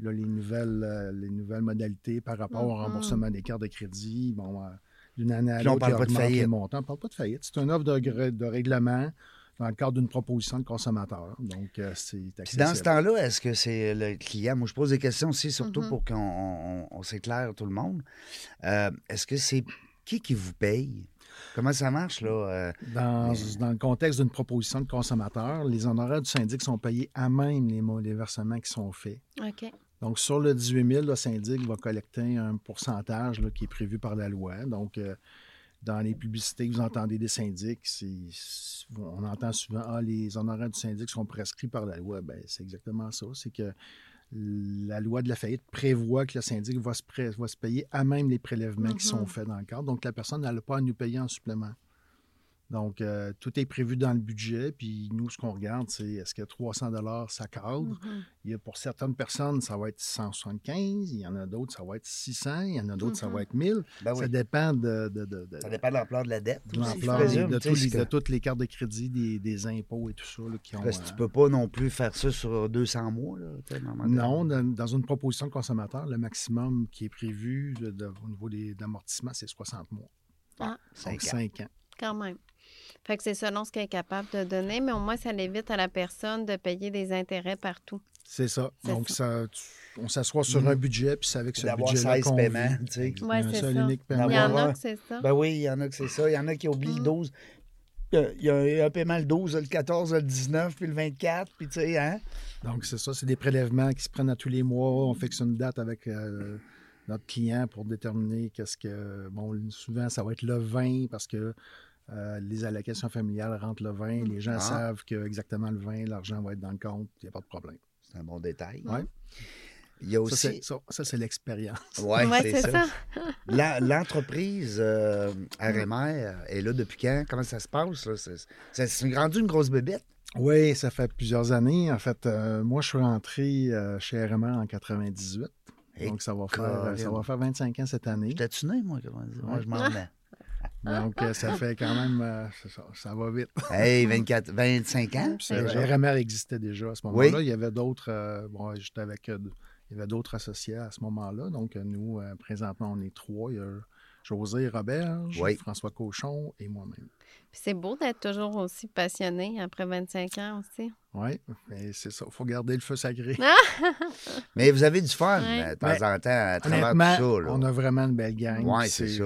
Speaker 4: Là, les nouvelles, euh, les nouvelles modalités par rapport au
Speaker 3: Mhm.
Speaker 4: remboursement des cartes de crédit, bon, euh, d'une année à
Speaker 2: là, on
Speaker 4: l'autre,
Speaker 2: parle pas de faillite.
Speaker 4: montants. On ne parle pas de faillite. C'est une offre de règlement dans le cadre d'une proposition de consommateur. Donc, euh, c'est
Speaker 2: Puis
Speaker 4: accessible.
Speaker 2: dans ce temps-là, est-ce que c'est le client? Moi, je pose des questions aussi, surtout
Speaker 3: Mhm.
Speaker 2: pour qu'on on, on s'éclaire tout le monde. Euh, est-ce que c'est qui qui vous paye? Comment ça marche, là? Euh,
Speaker 4: Dans, dans le contexte d'une proposition de consommateur, les honoraires du syndic sont payés à même les, versements qui sont faits.
Speaker 3: OK.
Speaker 4: Donc, sur le 18 000, le syndic va collecter un pourcentage là, qui est prévu par la loi. Donc, euh, dans les publicités que vous entendez des syndics, on entend souvent Ah, les honoraires du syndic sont prescrits par la loi. Bien, c'est exactement ça. C'est que la loi de la faillite prévoit que le syndic va se, va se payer à même les prélèvements qui sont
Speaker 3: Mhm.
Speaker 4: faits dans le cadre. Donc, la personne n'a pas à nous payer en supplément. Donc, euh, tout est prévu dans le budget. Puis nous, ce qu'on regarde, c'est est-ce que 300 ça cadre?
Speaker 3: Mhm.
Speaker 4: Il y a pour certaines personnes, ça va être 175, il y en a d'autres, ça va être 600, il y en a d'autres, ça
Speaker 3: Mhm.
Speaker 4: va être 1000.
Speaker 2: ben oui.
Speaker 4: Ça dépend de, de, de, de-
Speaker 2: Ça dépend de l'ampleur de la dette.
Speaker 4: de l'ampleur, de, toutes les cartes de crédit, des, des impôts et tout ça là, qui ont.
Speaker 2: Parce que tu
Speaker 4: euh,
Speaker 2: peux pas non plus faire ça sur 200 mois, là.
Speaker 4: non, dans, une proposition de consommateur, le maximum qui est prévu de- de- au niveau des amortissements, c'est 60 mois.
Speaker 3: Ah,
Speaker 2: Cinq
Speaker 4: Donc
Speaker 2: ans.
Speaker 4: 5 ans.
Speaker 3: quand même. Fait que c'est selon ce qu'elle est capable de donner, mais au moins, ça l'évite à la personne de payer des intérêts partout.
Speaker 4: C'est ça. Donc,
Speaker 3: ça.
Speaker 4: ça, tu- on s'assoit sur
Speaker 2: Mhm.
Speaker 4: un budget, puis c'est avec ce budget-là
Speaker 2: 16
Speaker 4: qu'on
Speaker 2: paiements, tu sais.
Speaker 4: Un
Speaker 3: c'est
Speaker 4: seul
Speaker 3: ça.
Speaker 4: unique
Speaker 3: Il y
Speaker 4: paiement.
Speaker 3: En a que c'est ça.
Speaker 2: Ben oui, il y en a que c'est ça. Il y en a qui oublient le
Speaker 3: Mm.
Speaker 2: 12. Il y a- il y a un paiement le 12, le 14, le 19, puis le 24, puis tu sais, hein?
Speaker 4: Donc, c'est ça, c'est des prélèvements qui se prennent à tous les mois. On fixe une date avec euh, notre client pour déterminer qu'est-ce que. Bon, souvent, ça va être le 20 parce que euh, les allocations familiales rentrent le 20. Les gens
Speaker 2: Ah.
Speaker 4: savent que exactement le 20, l'argent va être dans le compte. Il n'y a pas de problème.
Speaker 2: C'est un bon détail.
Speaker 4: Ouais.
Speaker 2: Il y a
Speaker 4: Ça,
Speaker 2: aussi.
Speaker 4: c'est, ça, ça, c'est l'expérience.
Speaker 2: Ouais,
Speaker 3: Ouais,
Speaker 2: c'est ça. L'entreprise euh, RMR est là depuis quand? Comment ça se passe? C'est, rendu une grosse bébête?
Speaker 4: Oui, ça fait plusieurs années. En fait, euh, moi, je suis rentré euh, chez RMR en 98.
Speaker 2: Hey,
Speaker 4: Donc, ça va, faire, ça va faire 25 ans cette année.
Speaker 2: J'étais-tu né, moi? Comment dire? Moi, je m'en remets.
Speaker 4: Donc, euh, ça fait quand même. euh, ça, ça va vite.
Speaker 2: Hey, 24, 25 ans?
Speaker 4: RMR existait déjà à ce
Speaker 2: Oui.
Speaker 4: moment-là. Il y avait d'autres. euh, bon, j'étais avec. euh, il y avait d'autres associés à ce moment-là. Donc, nous, euh, présentement, on est trois. Il y a José Roberge,
Speaker 2: Oui.
Speaker 4: François Cochon et moi-même.
Speaker 3: Puis c'est beau d'être toujours aussi passionné après 25 ans aussi.
Speaker 4: Oui, mais c'est ça. Il faut garder le feu sacré.
Speaker 2: Mais vous avez du fun
Speaker 3: Ouais.
Speaker 2: euh, de temps en temps à travers tout ça. là.
Speaker 4: on a vraiment une belle gang. Puis
Speaker 2: c'est ça.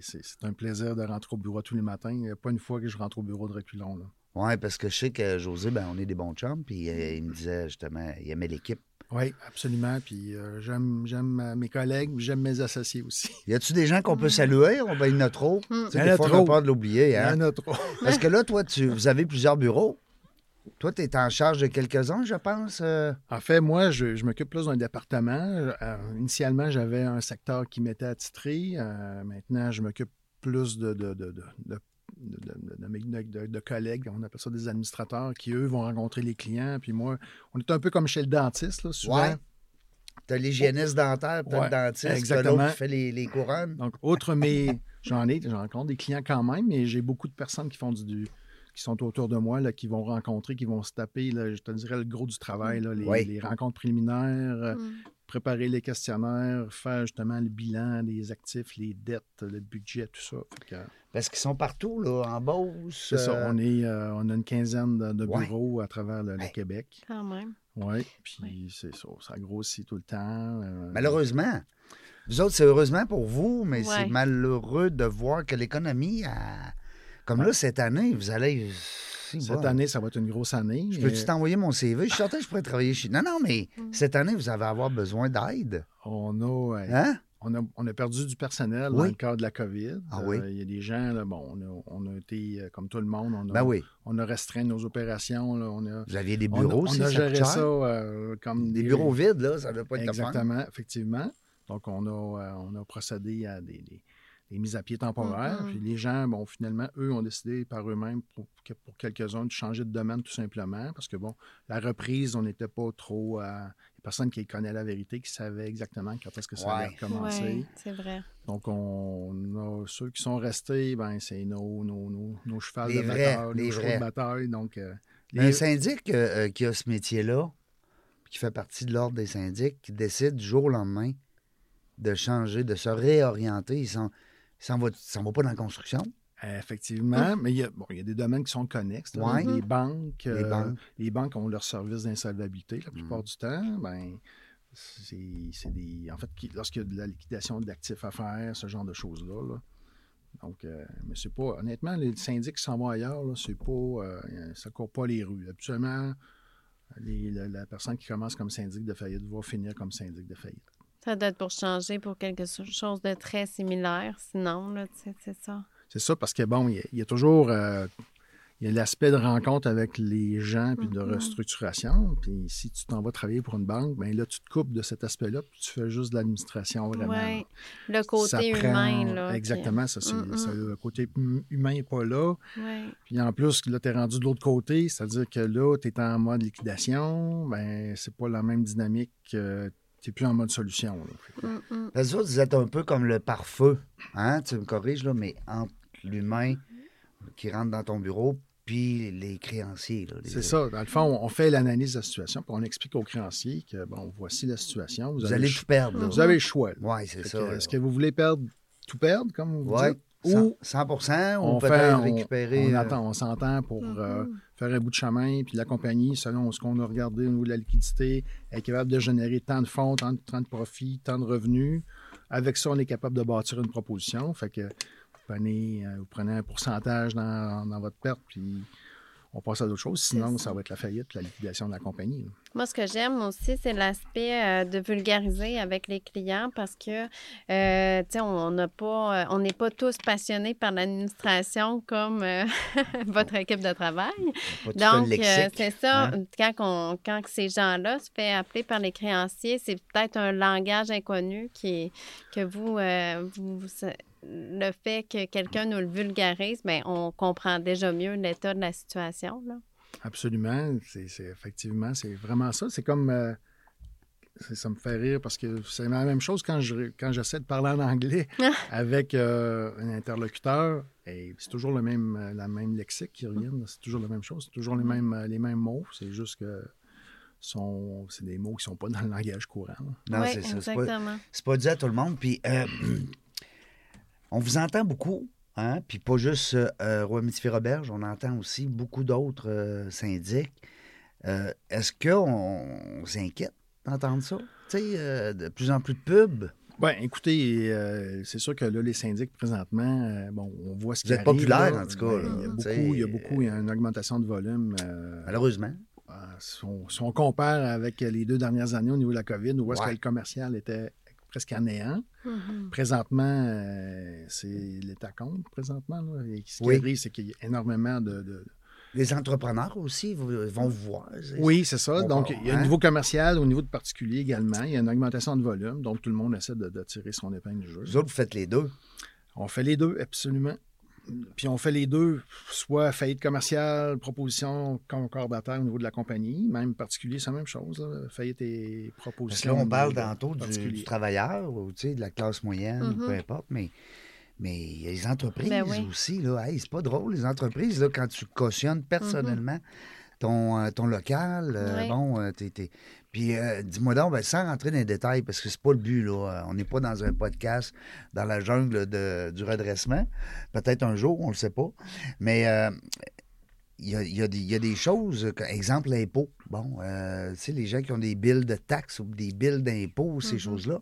Speaker 4: c'est- un plaisir de rentrer au bureau tous les matins. Il n'y a pas une fois que je rentre au bureau de reculons. Là.
Speaker 2: Oui, parce que je sais que José, ben, on est des bons chums, puis euh, il me disait justement, il aimait l'équipe.
Speaker 4: Oui, absolument. Puis euh, j'aime j'aime euh, mes collègues, j'aime mes associés aussi.
Speaker 2: Y a-tu des gens qu'on peut saluer? On va y en a trop.
Speaker 4: Il y en
Speaker 2: des
Speaker 4: a trop.
Speaker 2: peur de l'oublier.
Speaker 4: Il y
Speaker 2: Hein?
Speaker 4: en a trop.
Speaker 2: Parce que là, toi, tu, vous avez plusieurs bureaux. Toi, tu es en charge de quelques-uns, je pense. euh.
Speaker 4: En fait, moi, je, je m'occupe plus d'un département. Euh, initialement, j'avais un secteur qui m'était attitré. Maintenant, je m'occupe plus de, de, de, de, de- collègues, on appelle ça des administrateurs, qui, eux, vont rencontrer les clients. Puis moi, on est un peu comme chez le dentiste, là, souvent.
Speaker 2: Ouais. Tu as l'hygiéniste dentaire, tu as
Speaker 4: Ouais,
Speaker 2: le dentiste, t'as
Speaker 4: exactement.
Speaker 2: l'autre qui fait les, les couronnes.
Speaker 4: Donc, outre mes. J'en ai, j'en rencontre des clients quand même, mais j'ai beaucoup de personnes qui font du. du- qui sont autour de moi, là, qui vont rencontrer, qui vont se taper, là, je te dirais, le gros du travail, là, les,
Speaker 2: Oui.
Speaker 4: les rencontres préliminaires, euh,
Speaker 3: Mm.
Speaker 4: Préparer les questionnaires, faire justement le bilan des actifs, les dettes, le budget, tout ça. Que,
Speaker 2: Parce qu'ils sont partout, là, en Beauce.
Speaker 4: C'est ça,
Speaker 2: euh,
Speaker 4: on, est, euh, on a une quinzaine de, de
Speaker 2: Ouais.
Speaker 4: bureaux à travers le. Québec.
Speaker 3: Quand même.
Speaker 4: Oui, puis c'est ça, ça grossit tout le temps. euh,
Speaker 2: Malheureusement. Vous autres, c'est heureusement pour vous, mais c'est malheureux de voir que l'économie a... Comme là, cette année, vous allez...
Speaker 4: Cette
Speaker 2: bon.
Speaker 4: année, ça va être une grosse année.
Speaker 2: Je peux-tu t'envoyer mon CV? Je suis certain que je pourrais travailler chez... Non, non, mais
Speaker 3: Mm.
Speaker 2: cette année, vous allez avoir besoin d'aide.
Speaker 4: On a, euh,
Speaker 2: Hein?
Speaker 4: on, a, on a perdu du personnel
Speaker 2: Oui.
Speaker 4: dans le cadre de la COVID.
Speaker 2: Ah
Speaker 4: Euh,
Speaker 2: oui?
Speaker 4: Il y a des gens, là, bon, on a, on a été, euh, comme tout le monde, on a,
Speaker 2: Ben oui.
Speaker 4: on a restreint nos opérations. là, on a,
Speaker 2: Vous aviez des
Speaker 4: on a-
Speaker 2: bureaux,
Speaker 4: on a
Speaker 2: ça
Speaker 4: géré ça euh, comme
Speaker 2: Des bureaux vides, là, ça ne pas être.
Speaker 4: Exactement, effectivement. Donc, on a, euh, on a procédé à des, des- des mises à pied temporaires.
Speaker 3: Mhm.
Speaker 4: Puis les gens, bon, finalement, eux ont décidé par eux-mêmes, pour, pour quelques-uns, de changer de domaine tout simplement. Parce que, bon, la reprise, on n'était pas trop. euh, les personnes qui connaissaient la vérité, qui savaient exactement quand est-ce que ça allait recommencer.
Speaker 3: C'est vrai.
Speaker 4: Donc, on a ceux qui sont restés, ben, c'est nos, nos, nos, nos chevals
Speaker 2: Les
Speaker 4: de
Speaker 2: vrais,
Speaker 4: bataille,
Speaker 2: les
Speaker 4: nos chevaux
Speaker 2: vrais.
Speaker 4: de bataille. Donc, euh,
Speaker 2: Un
Speaker 4: les-
Speaker 2: syndic euh, euh, qui a ce métier-là, puis qui fait partie de l'ordre des syndics, qui décide du jour au lendemain de changer, de se réorienter, il s'en il s'en va, pas dans la construction.
Speaker 4: Effectivement, mais il y, a, bon, il y a des domaines qui sont connexes. là.
Speaker 2: Ouais.
Speaker 4: Les banques,
Speaker 2: Les
Speaker 4: euh,
Speaker 2: banques.
Speaker 4: les banques ont leur service d'insolvabilité la plupart
Speaker 2: Mm.
Speaker 4: du temps. Ben, c'est des. En fait, qui- lorsqu'il y a de la liquidation d'actifs à faire, ce genre de choses-là. là. Donc, euh, mais c'est pas. Honnêtement, les syndics qui s'en vont ailleurs, là, c'est pas. euh, ça court pas les rues. Habituellement, les- la, la personne qui commence comme syndic de faillite va finir comme syndic de faillite.
Speaker 3: Ça doit être pour changer pour quelque chose de très similaire. Sinon, là, c'est ça.
Speaker 4: C'est ça, parce que bon, il y a, il y a toujours euh, il y a l'aspect de rencontre avec les gens puis de
Speaker 3: Mhm.
Speaker 4: restructuration. Puis si tu t'en vas travailler pour une banque, bien là, tu te coupes de cet aspect-là, puis tu fais juste de l'administration vraiment.
Speaker 3: Oui. Le
Speaker 4: Ça
Speaker 3: côté
Speaker 4: prend-
Speaker 3: humain, là.
Speaker 4: Exactement, ça, c'est, ça, le côté hum- humain n'est pas là.
Speaker 3: Oui.
Speaker 4: Puis en plus, là, tu es rendu de l'autre côté, c'est-à-dire que là, tu es en mode liquidation, ben c'est pas la même dynamique que tu n'es plus en mode solution. là.
Speaker 3: Mm, mm.
Speaker 2: Parce que vous autres, vous êtes un peu comme le pare-feu. Hein? Tu me corriges, là, mais entre l'humain qui rentre dans ton bureau puis les créanciers. les-
Speaker 4: C'est ça. Dans le fond, on fait l'analyse de la situation, puis on explique aux créanciers que, bon, voici la situation. Vous,
Speaker 2: allez
Speaker 4: le
Speaker 2: tout perdre. là.
Speaker 4: vous avez le choix.
Speaker 2: Oui, c'est ça.
Speaker 4: Est-ce que vous voulez perdre, tout perdre, comme vous
Speaker 2: Ouais,
Speaker 4: dites? Ou
Speaker 2: 100 ou
Speaker 4: on, fait,
Speaker 2: peut-être
Speaker 4: on,
Speaker 2: récupérer.
Speaker 4: on
Speaker 2: euh,
Speaker 4: attend, on s'entend pour euh,
Speaker 3: Mhm.
Speaker 4: faire un bout de chemin, puis la compagnie, selon ce qu'on a regardé au niveau de la liquidité, est capable de générer tant de fonds, tant de, tant de profits, tant de revenus. Avec ça, on est capable de bâtir une proposition. Fait que vous prenez, euh, vous prenez un pourcentage dans, dans votre perte, puis on passe à d'autres choses. Sinon,
Speaker 3: ça.
Speaker 4: ça va être la faillite, la liquidation de la compagnie. là.
Speaker 3: Moi, ce que j'aime aussi, c'est l'aspect euh, de vulgariser avec les clients parce que, euh, tu sais, on n'a pas, euh, on n'est pas tous passionnés par l'administration comme euh, votre équipe de travail. Donc, c'est ça,
Speaker 2: hein?
Speaker 3: quand, on- quand ces gens-là se fait appeler par les créanciers, c'est peut-être un langage inconnu qui, que vous, vous- le fait que quelqu'un nous le vulgarise, bien, on comprend déjà mieux l'état de la situation. Là.
Speaker 4: Absolument. C'est, effectivement, c'est vraiment ça. C'est comme. euh, ça me fait rire parce que c'est la même chose quand, je, quand j'essaie de parler en anglais avec euh, un interlocuteur. Et c'est toujours le même, euh, la même lexique qui revient. C'est toujours la même chose. C'est toujours les mêmes, euh, les mêmes mots. C'est juste que sont, c'est des mots qui ne sont pas dans le langage courant. là.
Speaker 2: Non,
Speaker 3: oui,
Speaker 2: c'est ça. C'est pas,
Speaker 3: exactement.
Speaker 2: c'est pas dit à tout le monde. Puis, euh, on vous entend beaucoup, hein? Puis pas juste euh, Roi Métivier Roberge, on entend aussi beaucoup d'autres euh, syndics. Euh, Est-ce qu'on on s'inquiète d'entendre ça? Tu sais, euh, de plus en plus de pubs?
Speaker 4: Ben, écoutez, euh, c'est sûr que là, les syndics, présentement, euh, bon, on voit ce qui
Speaker 2: Vous êtes
Speaker 4: arrive,
Speaker 2: populaire,
Speaker 4: là.
Speaker 2: en tout cas,
Speaker 4: Ben,
Speaker 2: là,
Speaker 4: il y a beaucoup, il y a beaucoup, il y a une augmentation de volume. euh,
Speaker 2: Malheureusement.
Speaker 4: Euh, si, on, si on compare avec les deux dernières années au niveau de la COVID, où est-ce
Speaker 2: Ouais.
Speaker 4: que le commercial était presque à néant,
Speaker 3: Mhm.
Speaker 4: présentement, euh, c'est l'état compte, présentement. là. Et ce qui
Speaker 2: Oui.
Speaker 4: arrive, c'est qu'il y a énormément de... de-
Speaker 2: Les entrepreneurs aussi vont vous voir. c'est-
Speaker 4: Oui, c'est ça.
Speaker 2: On
Speaker 4: Donc, il y a
Speaker 2: hein?
Speaker 4: au niveau commercial, au niveau de particulier également, il y a une augmentation de volume. Donc, tout le monde essaie de, de tirer son épingle du jeu.
Speaker 2: Vous autres, vous faites les deux?
Speaker 4: On fait les deux, absolument. Puis on fait les deux, soit faillite commerciale, proposition concordataire au niveau de la compagnie, même particulier, c'est la même chose. là. Faillite et
Speaker 2: Parce que
Speaker 4: proposition.
Speaker 2: là, on parle tantôt du, travailleur ou tu sais, de la classe moyenne, peu importe, mais mais il y a les entreprises
Speaker 3: Ben oui.
Speaker 2: aussi. Là. Hey, c'est pas drôle, les entreprises, là, quand tu cautionnes personnellement ton, euh, ton local. euh. Bon, euh, t'es- Puis euh, dis-moi donc, ben, sans rentrer dans les détails, parce que c'est pas le but, là. On n'est pas dans un podcast dans la jungle de- du redressement. Peut-être un jour, on le sait pas. Mais euh, il y, a, il y a des- il y a des choses, exemple l'impôt. Bon, euh, tu sais, les gens qui ont des billes de taxes ou des billes d'impôts, ces
Speaker 3: Mhm.
Speaker 2: choses-là,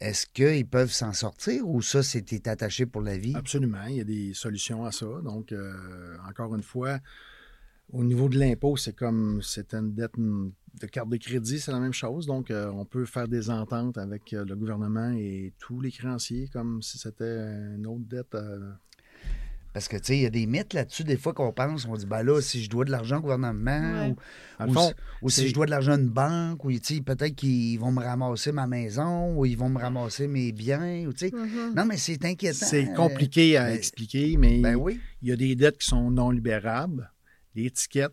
Speaker 2: est-ce qu'ils peuvent s'en sortir ou ça, c'était attaché pour la vie?
Speaker 4: Absolument, il y a des solutions à ça. Donc, euh, encore une fois, au niveau de l'impôt, c'est comme c'est une dette de carte de crédit, c'est la même chose. Donc, euh, on peut faire des ententes avec euh, le gouvernement et tous les créanciers comme si c'était une autre dette. euh,
Speaker 2: Parce que, tu sais, il y a des mythes là-dessus, des fois qu'on pense, on dit, ben là, si je dois de l'argent au gouvernement,
Speaker 3: Ouais.
Speaker 2: ou,
Speaker 4: fond,
Speaker 2: si, ou si
Speaker 4: c'est-
Speaker 2: je dois de l'argent à une banque, ou, tu sais, peut-être qu'ils vont me ramasser ma maison, ou ils vont me ramasser mes biens, ou, tu sais.
Speaker 3: Mhm.
Speaker 2: Non, mais c'est inquiétant.
Speaker 4: c'est compliqué à expliquer, mais
Speaker 2: Ben oui.
Speaker 4: il y a des dettes qui sont non libérables. Les étiquettes,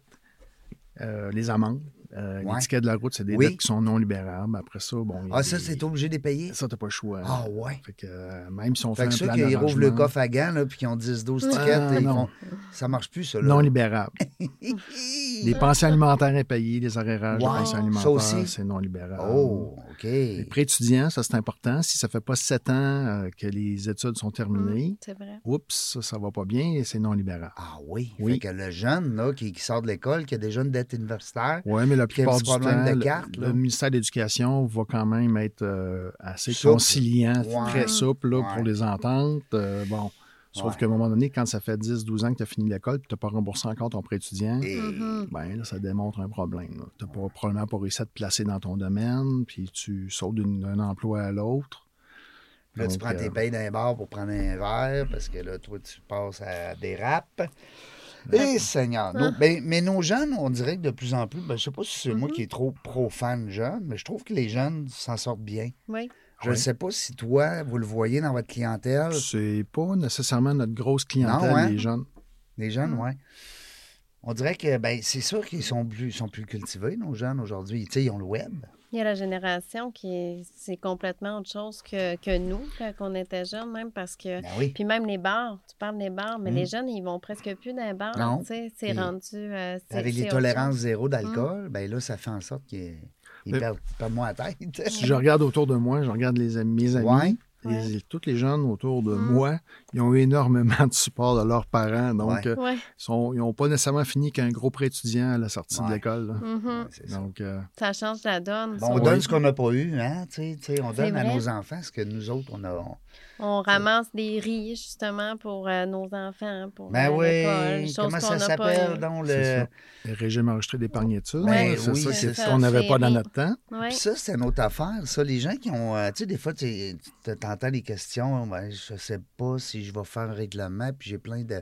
Speaker 4: euh, les amendes. Euh,
Speaker 2: Ouais.
Speaker 4: L'étiquette de la route, c'est des
Speaker 2: Oui.
Speaker 4: dettes qui sont non libérables. Après ça, bon.
Speaker 2: Ah, ça,
Speaker 4: des-
Speaker 2: c'est obligé de les payer?
Speaker 4: Ça, t'as pas le choix.
Speaker 2: Ah, ouais.
Speaker 4: Fait que, euh, même si on fait,
Speaker 2: Fait que
Speaker 4: un
Speaker 2: ceux
Speaker 4: plan
Speaker 2: qui rouvrent le coffre à gants, là, puis qui ont 10-12 tickets,
Speaker 4: Ah, non.
Speaker 2: font- ça marche plus, ça, là.
Speaker 4: non libérables. Les pensions alimentaires impayées, les arrérages
Speaker 2: Wow.
Speaker 4: de pensions
Speaker 2: Ça
Speaker 4: alimentaires,
Speaker 2: aussi?
Speaker 4: c'est non libérable.
Speaker 2: Oh, OK.
Speaker 4: Les prêts étudiants, ça c'est important. Si ça fait pas sept ans euh, que les études sont terminées,
Speaker 3: C'est vrai.
Speaker 4: oups, ça, ça va pas bien et c'est non libérable.
Speaker 2: Ah oui.
Speaker 4: Oui.
Speaker 2: Fait que le jeune là, qui, qui sort de l'école, qui a déjà une dette universitaire,
Speaker 4: Oui, mais la plupart du temps,
Speaker 2: de
Speaker 4: le-
Speaker 2: carte,
Speaker 4: le,
Speaker 2: là.
Speaker 4: ministère de l'Éducation va quand même être euh, assez
Speaker 2: Souple.
Speaker 4: conciliant,
Speaker 2: Ouais.
Speaker 4: très souple là,
Speaker 2: Ouais.
Speaker 4: pour les ententes. Euh, bon, sauf
Speaker 2: Ouais.
Speaker 4: qu'à un moment donné, quand ça fait 10-12 ans que tu as fini l'école et tu n'as pas remboursé encore ton prêt étudiant,
Speaker 2: et
Speaker 3: Mhm.
Speaker 4: ben là, ça démontre un problème. Tu n'as pas, probablement pas réussi à te placer dans ton domaine, puis tu sautes d'un emploi à l'autre.
Speaker 2: là, tu prends tes
Speaker 4: euh,
Speaker 2: payes d'un bar pour prendre un verre, parce que là, toi, tu passes à des raps. Eh, Seigneur. Nos- ben, mais nos jeunes, on dirait que de plus en plus, ben, je sais pas si c'est moi qui est trop pro-fan jeunes, mais je trouve que les jeunes s'en sortent bien.
Speaker 3: Oui.
Speaker 2: Je ne sais pas si toi, vous le voyez dans votre clientèle.
Speaker 4: C'est pas nécessairement notre grosse clientèle,
Speaker 2: Non, hein?
Speaker 4: les jeunes.
Speaker 2: Les jeunes, oui. On dirait que ben, c'est sûr qu'ils sont plus, sont plus cultivés, nos jeunes, aujourd'hui. Tu sais, ils ont le web.
Speaker 3: Il y a la génération qui est, c'est complètement autre chose que, que nous quand on était jeunes, même parce que.
Speaker 2: Ben oui.
Speaker 3: Puis même les bars, tu parles des bars, mais
Speaker 2: Mm.
Speaker 3: les jeunes, ils vont presque plus dans les bars.
Speaker 2: Non.
Speaker 3: Tu sais, c'est rendu. euh, c'est-
Speaker 2: Avec
Speaker 3: c'est
Speaker 2: les tolérances zéro d'alcool, ben là, ça fait en sorte qu'ils ils perdent, moins la tête.
Speaker 4: Si je regarde autour de moi, je regarde les, mes amis,
Speaker 2: Ouais.
Speaker 4: les- tous les jeunes autour de
Speaker 3: Mm.
Speaker 4: moi, ils ont eu énormément de support de leurs parents. Donc,
Speaker 2: Ouais.
Speaker 4: euh,
Speaker 3: Ouais.
Speaker 4: ils sont- ils n'ont pas nécessairement fini qu'un gros prêt étudiant à la sortie
Speaker 2: Ouais.
Speaker 4: de l'école.
Speaker 3: Mhm.
Speaker 4: Donc, euh,
Speaker 3: Ça change la donne.
Speaker 2: Bon, on donne ce qu'on n'a pas eu, hein? on donne à nos enfants ce que nous autres, on a.
Speaker 3: On ramasse des riz, justement, pour euh, nos enfants, pour
Speaker 2: Ben
Speaker 3: l'école,
Speaker 2: oui, comment ça s'appelle, donc le.
Speaker 4: régime enregistré d'épargne études,
Speaker 2: Ben
Speaker 4: c'est
Speaker 2: oui,
Speaker 4: ça
Speaker 2: c'est
Speaker 4: qui-
Speaker 3: ça.
Speaker 4: qu'on n'avait pas dans notre temps.
Speaker 3: Ouais.
Speaker 2: Ça, c'est une autre affaire, ça. Les gens qui ont. euh, tu sais, des fois, tu tu t'entends des questions. Ben, je sais pas si je vais faire un règlement, puis j'ai plein de.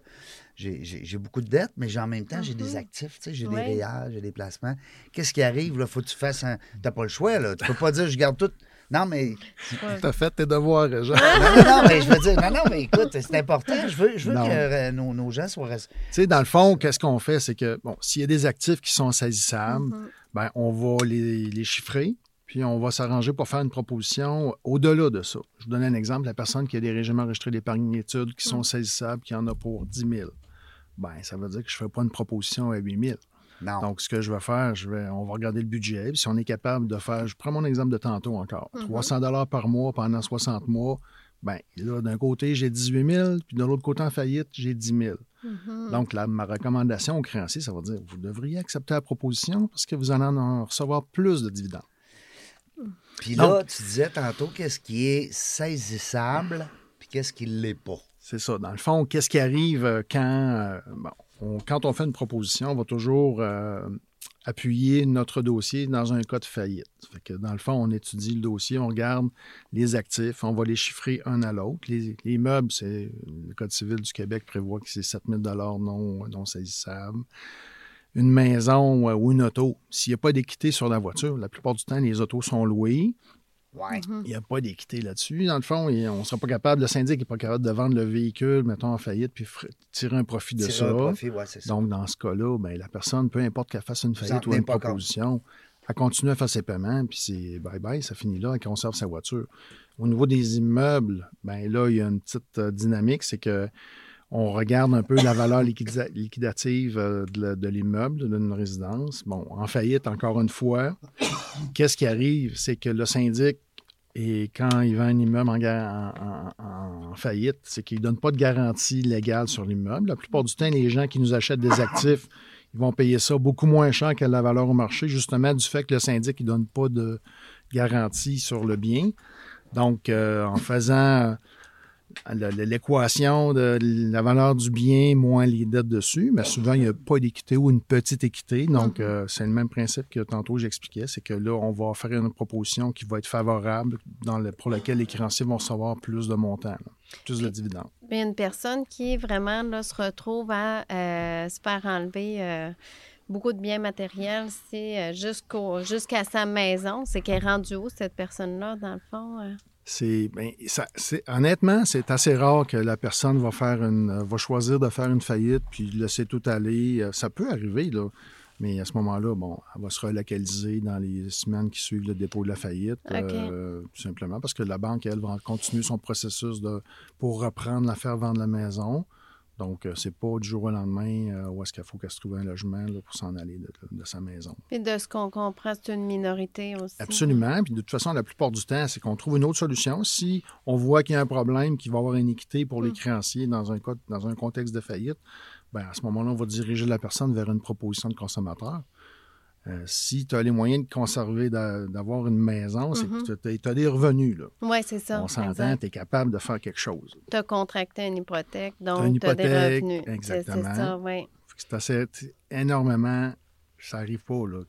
Speaker 2: J'ai beaucoup de dettes, mais j'ai- en même temps, j'ai des
Speaker 3: Mhm.
Speaker 2: actifs, tu sais, j'ai des réals, j'ai des placements. Qu'est-ce qui arrive, là? Faut que tu fasses un. T'as pas le choix, là. Tu peux pas dire, je garde tout. Non, mais.
Speaker 3: Ouais.
Speaker 4: Tu as fait tes devoirs, Jean.
Speaker 2: Non, non, non, mais je veux dire, non, non, mais écoute, c'est important. Je veux, je veux que euh, nos, nos gens soient.
Speaker 4: Tu sais, dans le fond, qu'est-ce qu'on fait? C'est que, bon, s'il y a des actifs qui sont saisissables,
Speaker 3: Mhm.
Speaker 4: ben, on va les, les chiffrer, puis on va s'arranger pour faire une proposition au-delà de ça. Je vous donne un exemple. La personne qui a des régimes enregistrés d'épargne études qui sont saisissables, qui en a pour 10 000, ben, ça veut dire que je ne ferai pas une proposition à 8 000.
Speaker 2: Non.
Speaker 4: Donc, ce que je vais faire, je vais, on va regarder le budget. Puis si on est capable de faire, je prends mon exemple de tantôt encore,
Speaker 3: Mhm.
Speaker 4: 300 dollars par mois pendant 60 mois, ben là, d'un côté, j'ai 18 000, puis de l'autre côté, en faillite, j'ai 10 000.
Speaker 3: Mhm.
Speaker 4: Donc, la- ma recommandation au créancier, ça va dire, vous devriez accepter la proposition parce que vous allez en recevoir plus de dividendes.
Speaker 2: Puis là,
Speaker 4: Donc-
Speaker 2: tu disais tantôt qu'est-ce qui est saisissable, puis qu'est-ce qui ne l'est pas?
Speaker 4: C'est ça. Dans le fond, qu'est-ce qui arrive euh, quand, euh, bon, on- quand on fait une proposition, on va toujours euh, appuyer notre dossier dans un cas de faillite. Fait que dans le fond, on étudie le dossier, on regarde les actifs, on va les chiffrer un à l'autre. Les, les meubles, c'est le Code civil du Québec prévoit que c'est 7 000 non, non saisissables. Une maison euh, ou une auto, s'il n'y a pas d'équité sur la voiture, la plupart du temps, les autos sont louées.
Speaker 2: Ouais.
Speaker 3: Mhm.
Speaker 4: Il n'y a pas d'équité là-dessus. Dans le fond, on ne sera pas capable, le syndic n'est pas capable de vendre le véhicule, mettons, en faillite, puis tirer un profit de
Speaker 2: Tirer
Speaker 4: ça.
Speaker 2: un profit, ouais, c'est ça.
Speaker 4: Donc, dans ce cas-là, ben, la personne, peu importe qu'elle fasse une faillite ou une proposition, elle continue à faire ses paiements, puis c'est bye-bye, ça finit là et conserve sa voiture. Au niveau des immeubles, ben là, il y a une petite euh, dynamique, c'est que on regarde un peu la valeur liquida- liquidative euh, de, l'immeuble, d'une résidence. Bon, en faillite, encore une fois, qu'est-ce qui arrive? C'est que le syndic, et quand il vend un immeuble en faillite, c'est qu'il ne donne pas de garantie légale sur l'immeuble. La plupart du temps, les gens qui nous achètent des actifs, ils vont payer ça beaucoup moins cher que la valeur au marché, justement du fait que le syndic ne donne pas de garantie sur le bien. Donc, euh, en faisant l'équation de la valeur du bien moins les dettes dessus, mais souvent, il n'y a pas d'équité ou une petite équité. Donc,
Speaker 3: Mhm.
Speaker 4: euh, c'est le même principe que tantôt j'expliquais, c'est que là, on va faire une proposition qui va être favorable dans le, pour laquelle les créanciers vont recevoir plus de montants, là, plus de dividendes.
Speaker 3: Mais une personne qui vraiment là, se retrouve à euh, se faire enlever euh, beaucoup de biens matériels, c'est jusqu'au jusqu'à sa maison. C'est qu'elle est rendue où, cette personne-là, dans le fond?
Speaker 4: C'est, ben, ça, c'est, honnêtement, c'est assez rare que la personne va faire une, euh, va choisir de faire une faillite puis laisser tout aller. Euh, Ça peut arriver, là. Mais à ce moment-là, bon, elle va se relocaliser dans les semaines qui suivent le dépôt de la faillite,
Speaker 3: OK.
Speaker 4: euh, tout simplement parce que la banque, elle, va continuer son processus de, pour reprendre l'affaire vendre la maison. Donc, euh, c'est pas du jour au lendemain euh, où est-ce qu'il faut qu'elle se trouve un logement là, pour s'en aller de, de sa maison.
Speaker 3: Puis de ce qu'on comprend, c'est une minorité aussi.
Speaker 4: Absolument. Puis de toute façon, la plupart du temps, c'est qu'on trouve une autre solution. Si on voit qu'il y a un problème, qu'il va y avoir une équité pour les
Speaker 3: Mm.
Speaker 4: créanciers dans un, dans un contexte de faillite, ben à ce moment-là, on va diriger la personne vers une proposition de consommateur. Euh, si tu as les moyens de conserver, d'a- d'avoir une maison, c'est
Speaker 3: Mhm.
Speaker 4: que tu as, des revenus.
Speaker 3: Oui, c'est ça.
Speaker 4: on s'entend, tu es capable de faire quelque chose.
Speaker 3: Tu as contracté une hypothèque, donc tu as des revenus.
Speaker 4: Exactement.
Speaker 3: C'est ça, oui.
Speaker 4: C'est énormément. Ça n'arrive pas. Là,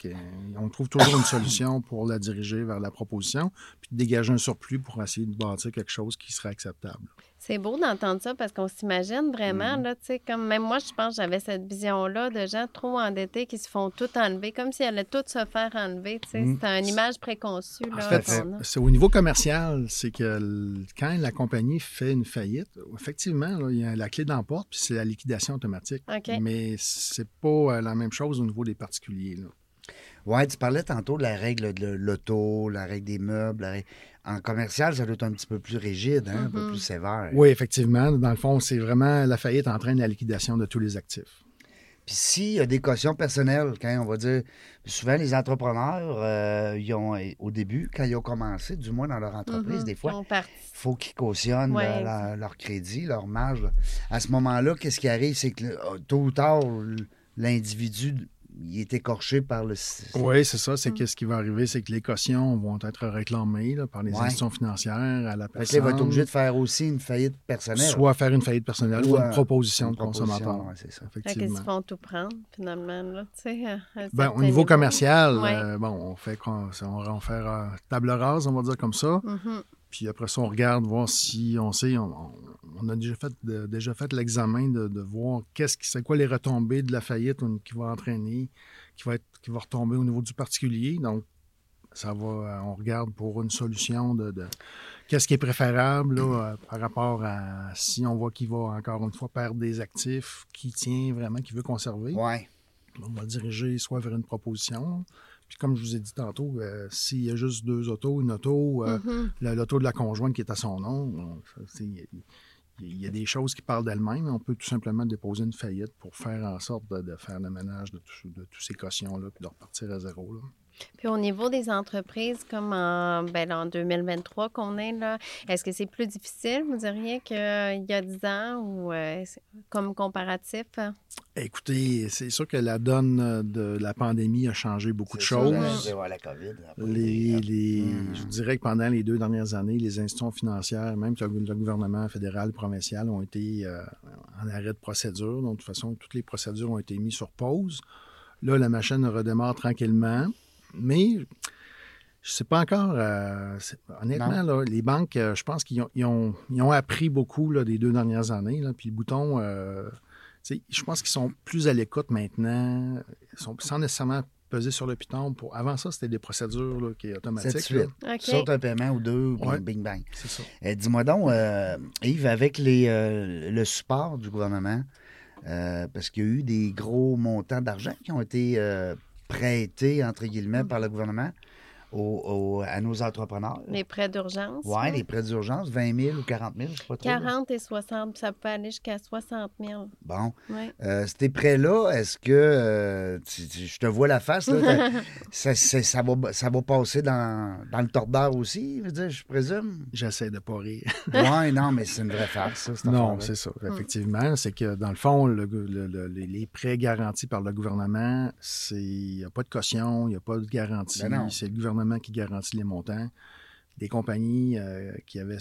Speaker 4: on trouve toujours une solution pour la diriger vers la proposition, puis de dégager un surplus pour essayer de bâtir quelque chose qui serait acceptable.
Speaker 3: C'est beau d'entendre ça parce qu'on s'imagine vraiment,
Speaker 4: Mhm.
Speaker 3: là, tu sais, comme même moi, je pense que j'avais cette vision-là de gens trop endettés qui se font tout enlever, comme s'ils allaient tout se faire enlever, tu sais.
Speaker 2: Mhm.
Speaker 3: C'est une image préconçue,
Speaker 4: En
Speaker 3: là,
Speaker 4: fait,
Speaker 3: qu'on a.
Speaker 4: c'est au niveau commercial, c'est que quand la compagnie fait une faillite, effectivement, là, il y a la clé d'emporte, puis c'est la liquidation automatique.
Speaker 3: OK.
Speaker 4: Mais c'est pas euh, la même chose au niveau des particuliers. là.
Speaker 2: Ouais, tu parlais tantôt de la règle de l'auto, la règle des meubles. la règle- En commercial, ça doit être un petit peu plus rigide, hein, un peu
Speaker 3: Mhm.
Speaker 2: plus sévère.
Speaker 4: Oui, effectivement. Dans le fond, c'est vraiment la faillite entraîne la liquidation de tous les actifs.
Speaker 2: Puis s'il y a des cautions personnelles, quand on va dire, souvent les entrepreneurs, euh, ils ont, au début, quand ils ont commencé, du moins dans leur entreprise,
Speaker 3: Mhm.
Speaker 2: des fois, il faut qu'ils cautionnent
Speaker 3: Ouais,
Speaker 2: leur, leur- leur crédit, leur marge. À ce moment-là, qu'est-ce qui arrive? C'est que euh, tôt ou tard, l'individu, il est écorché par le...
Speaker 4: Oui, c'est ça.
Speaker 3: Mm.
Speaker 4: C'est que ce qui va arriver, c'est que les cautions vont être réclamées là, par les
Speaker 2: Ouais.
Speaker 4: institutions financières à la personne.
Speaker 2: il va être obligé de faire aussi une faillite personnelle.
Speaker 4: Soit faire une faillite personnelle ou
Speaker 2: Ou,
Speaker 4: une proposition
Speaker 2: une
Speaker 4: de consommateur.
Speaker 2: ouais, c'est ça.
Speaker 4: Effectivement.
Speaker 3: font tout prendre, finalement, là,
Speaker 4: Ben, au niveau commercial,
Speaker 3: Ouais.
Speaker 4: euh, bon, on fait, qu'on- on, on fait euh, table rase, on va dire comme ça.
Speaker 3: Mhm.
Speaker 4: Puis après ça, on regarde, voir si on sait, on, a déjà fait, de- déjà fait l'examen de, de voir qu'est-ce qui, c'est quoi les retombées de la faillite qui va entraîner, qui va, être, qui va retomber au niveau du particulier. Donc, ça va, euh, on regarde pour une solution de, de- qu'est-ce qui est préférable là, euh, par rapport à si on voit qu'il va encore une fois perdre des actifs, qui tient vraiment, qui veut conserver.
Speaker 2: Ouais.
Speaker 4: On va le diriger soit vers une proposition. Puis comme je vous ai dit tantôt, euh, s'il y a juste deux autos, une auto, euh,
Speaker 3: Mhm.
Speaker 4: la- l'auto de la conjointe qui est à son nom, il y, a- il y a des choses qui parlent d'elles-mêmes. On peut tout simplement déposer une faillite pour faire en sorte de, de faire le ménage de tous ces cautions-là puis de repartir à zéro. là.
Speaker 3: Puis au niveau des entreprises, comme en, ben, en 2023 qu'on est, là, est-ce que c'est plus difficile, vous diriez, qu'il y a 10 ans ou euh, comme comparatif? hein?
Speaker 4: Écoutez, c'est sûr que la donne euh, de la pandémie a changé beaucoup de
Speaker 2: ça,
Speaker 4: choses.
Speaker 2: la COVID.
Speaker 4: Les,
Speaker 2: euh,
Speaker 4: les-
Speaker 2: Hmm.
Speaker 4: Je dirais que pendant les deux dernières années, les institutions financières, même le, le gouvernement fédéral, provincial, ont été euh, en arrêt de procédure. Donc, de toute façon, toutes les procédures ont été mises sur pause. Là, la machine redémarre tranquillement. Mais je ne sais pas encore. euh, honnêtement, là, les banques, euh, je pense qu'ils ont, ils ont, ils ont appris beaucoup là, des deux dernières années. là. Puis le bouton, euh, tu sais, je pense qu'ils sont plus à l'écoute maintenant. Ils sont sans nécessairement peser sur le piton. Pour... Avant ça, c'était des procédures là, qui automatiques.
Speaker 2: de suite.
Speaker 3: OK.
Speaker 2: Saute un paiement ou deux,
Speaker 4: Ouais.
Speaker 2: bing bang.
Speaker 4: C'est ça.
Speaker 2: Dis-moi donc, euh, Yves, avec les, euh, le support du gouvernement, euh, parce qu'il y a eu des gros montants d'argent qui ont été prêtés, entre guillemets, par le gouvernement à nos entrepreneurs.
Speaker 3: Les prêts d'urgence?
Speaker 2: Oui, les prêts d'urgence, 20 000 ou 40 000, je sais pas trop. là.
Speaker 3: 40 et 60, ça peut aller jusqu'à 60 000.
Speaker 2: Bon. Euh, ces prêts-là, est-ce que, euh, tu- tu- je te vois la face, là, ça, va, ça va passer dans, dans le tordeur aussi, je veux dire, je présume?
Speaker 4: J'essaie de pas rire.
Speaker 2: Oui, non, mais c'est une vraie farce, ça,
Speaker 4: Non, c'est ça. Effectivement, c'est que dans le fond, le- le- le- les prêts garantis par le gouvernement, c'est il n'y a pas de caution, il n'y a pas de garantie.
Speaker 2: Ben non.
Speaker 4: c'est le gouvernement qui garantit les montants. Des compagnies euh, qui avaient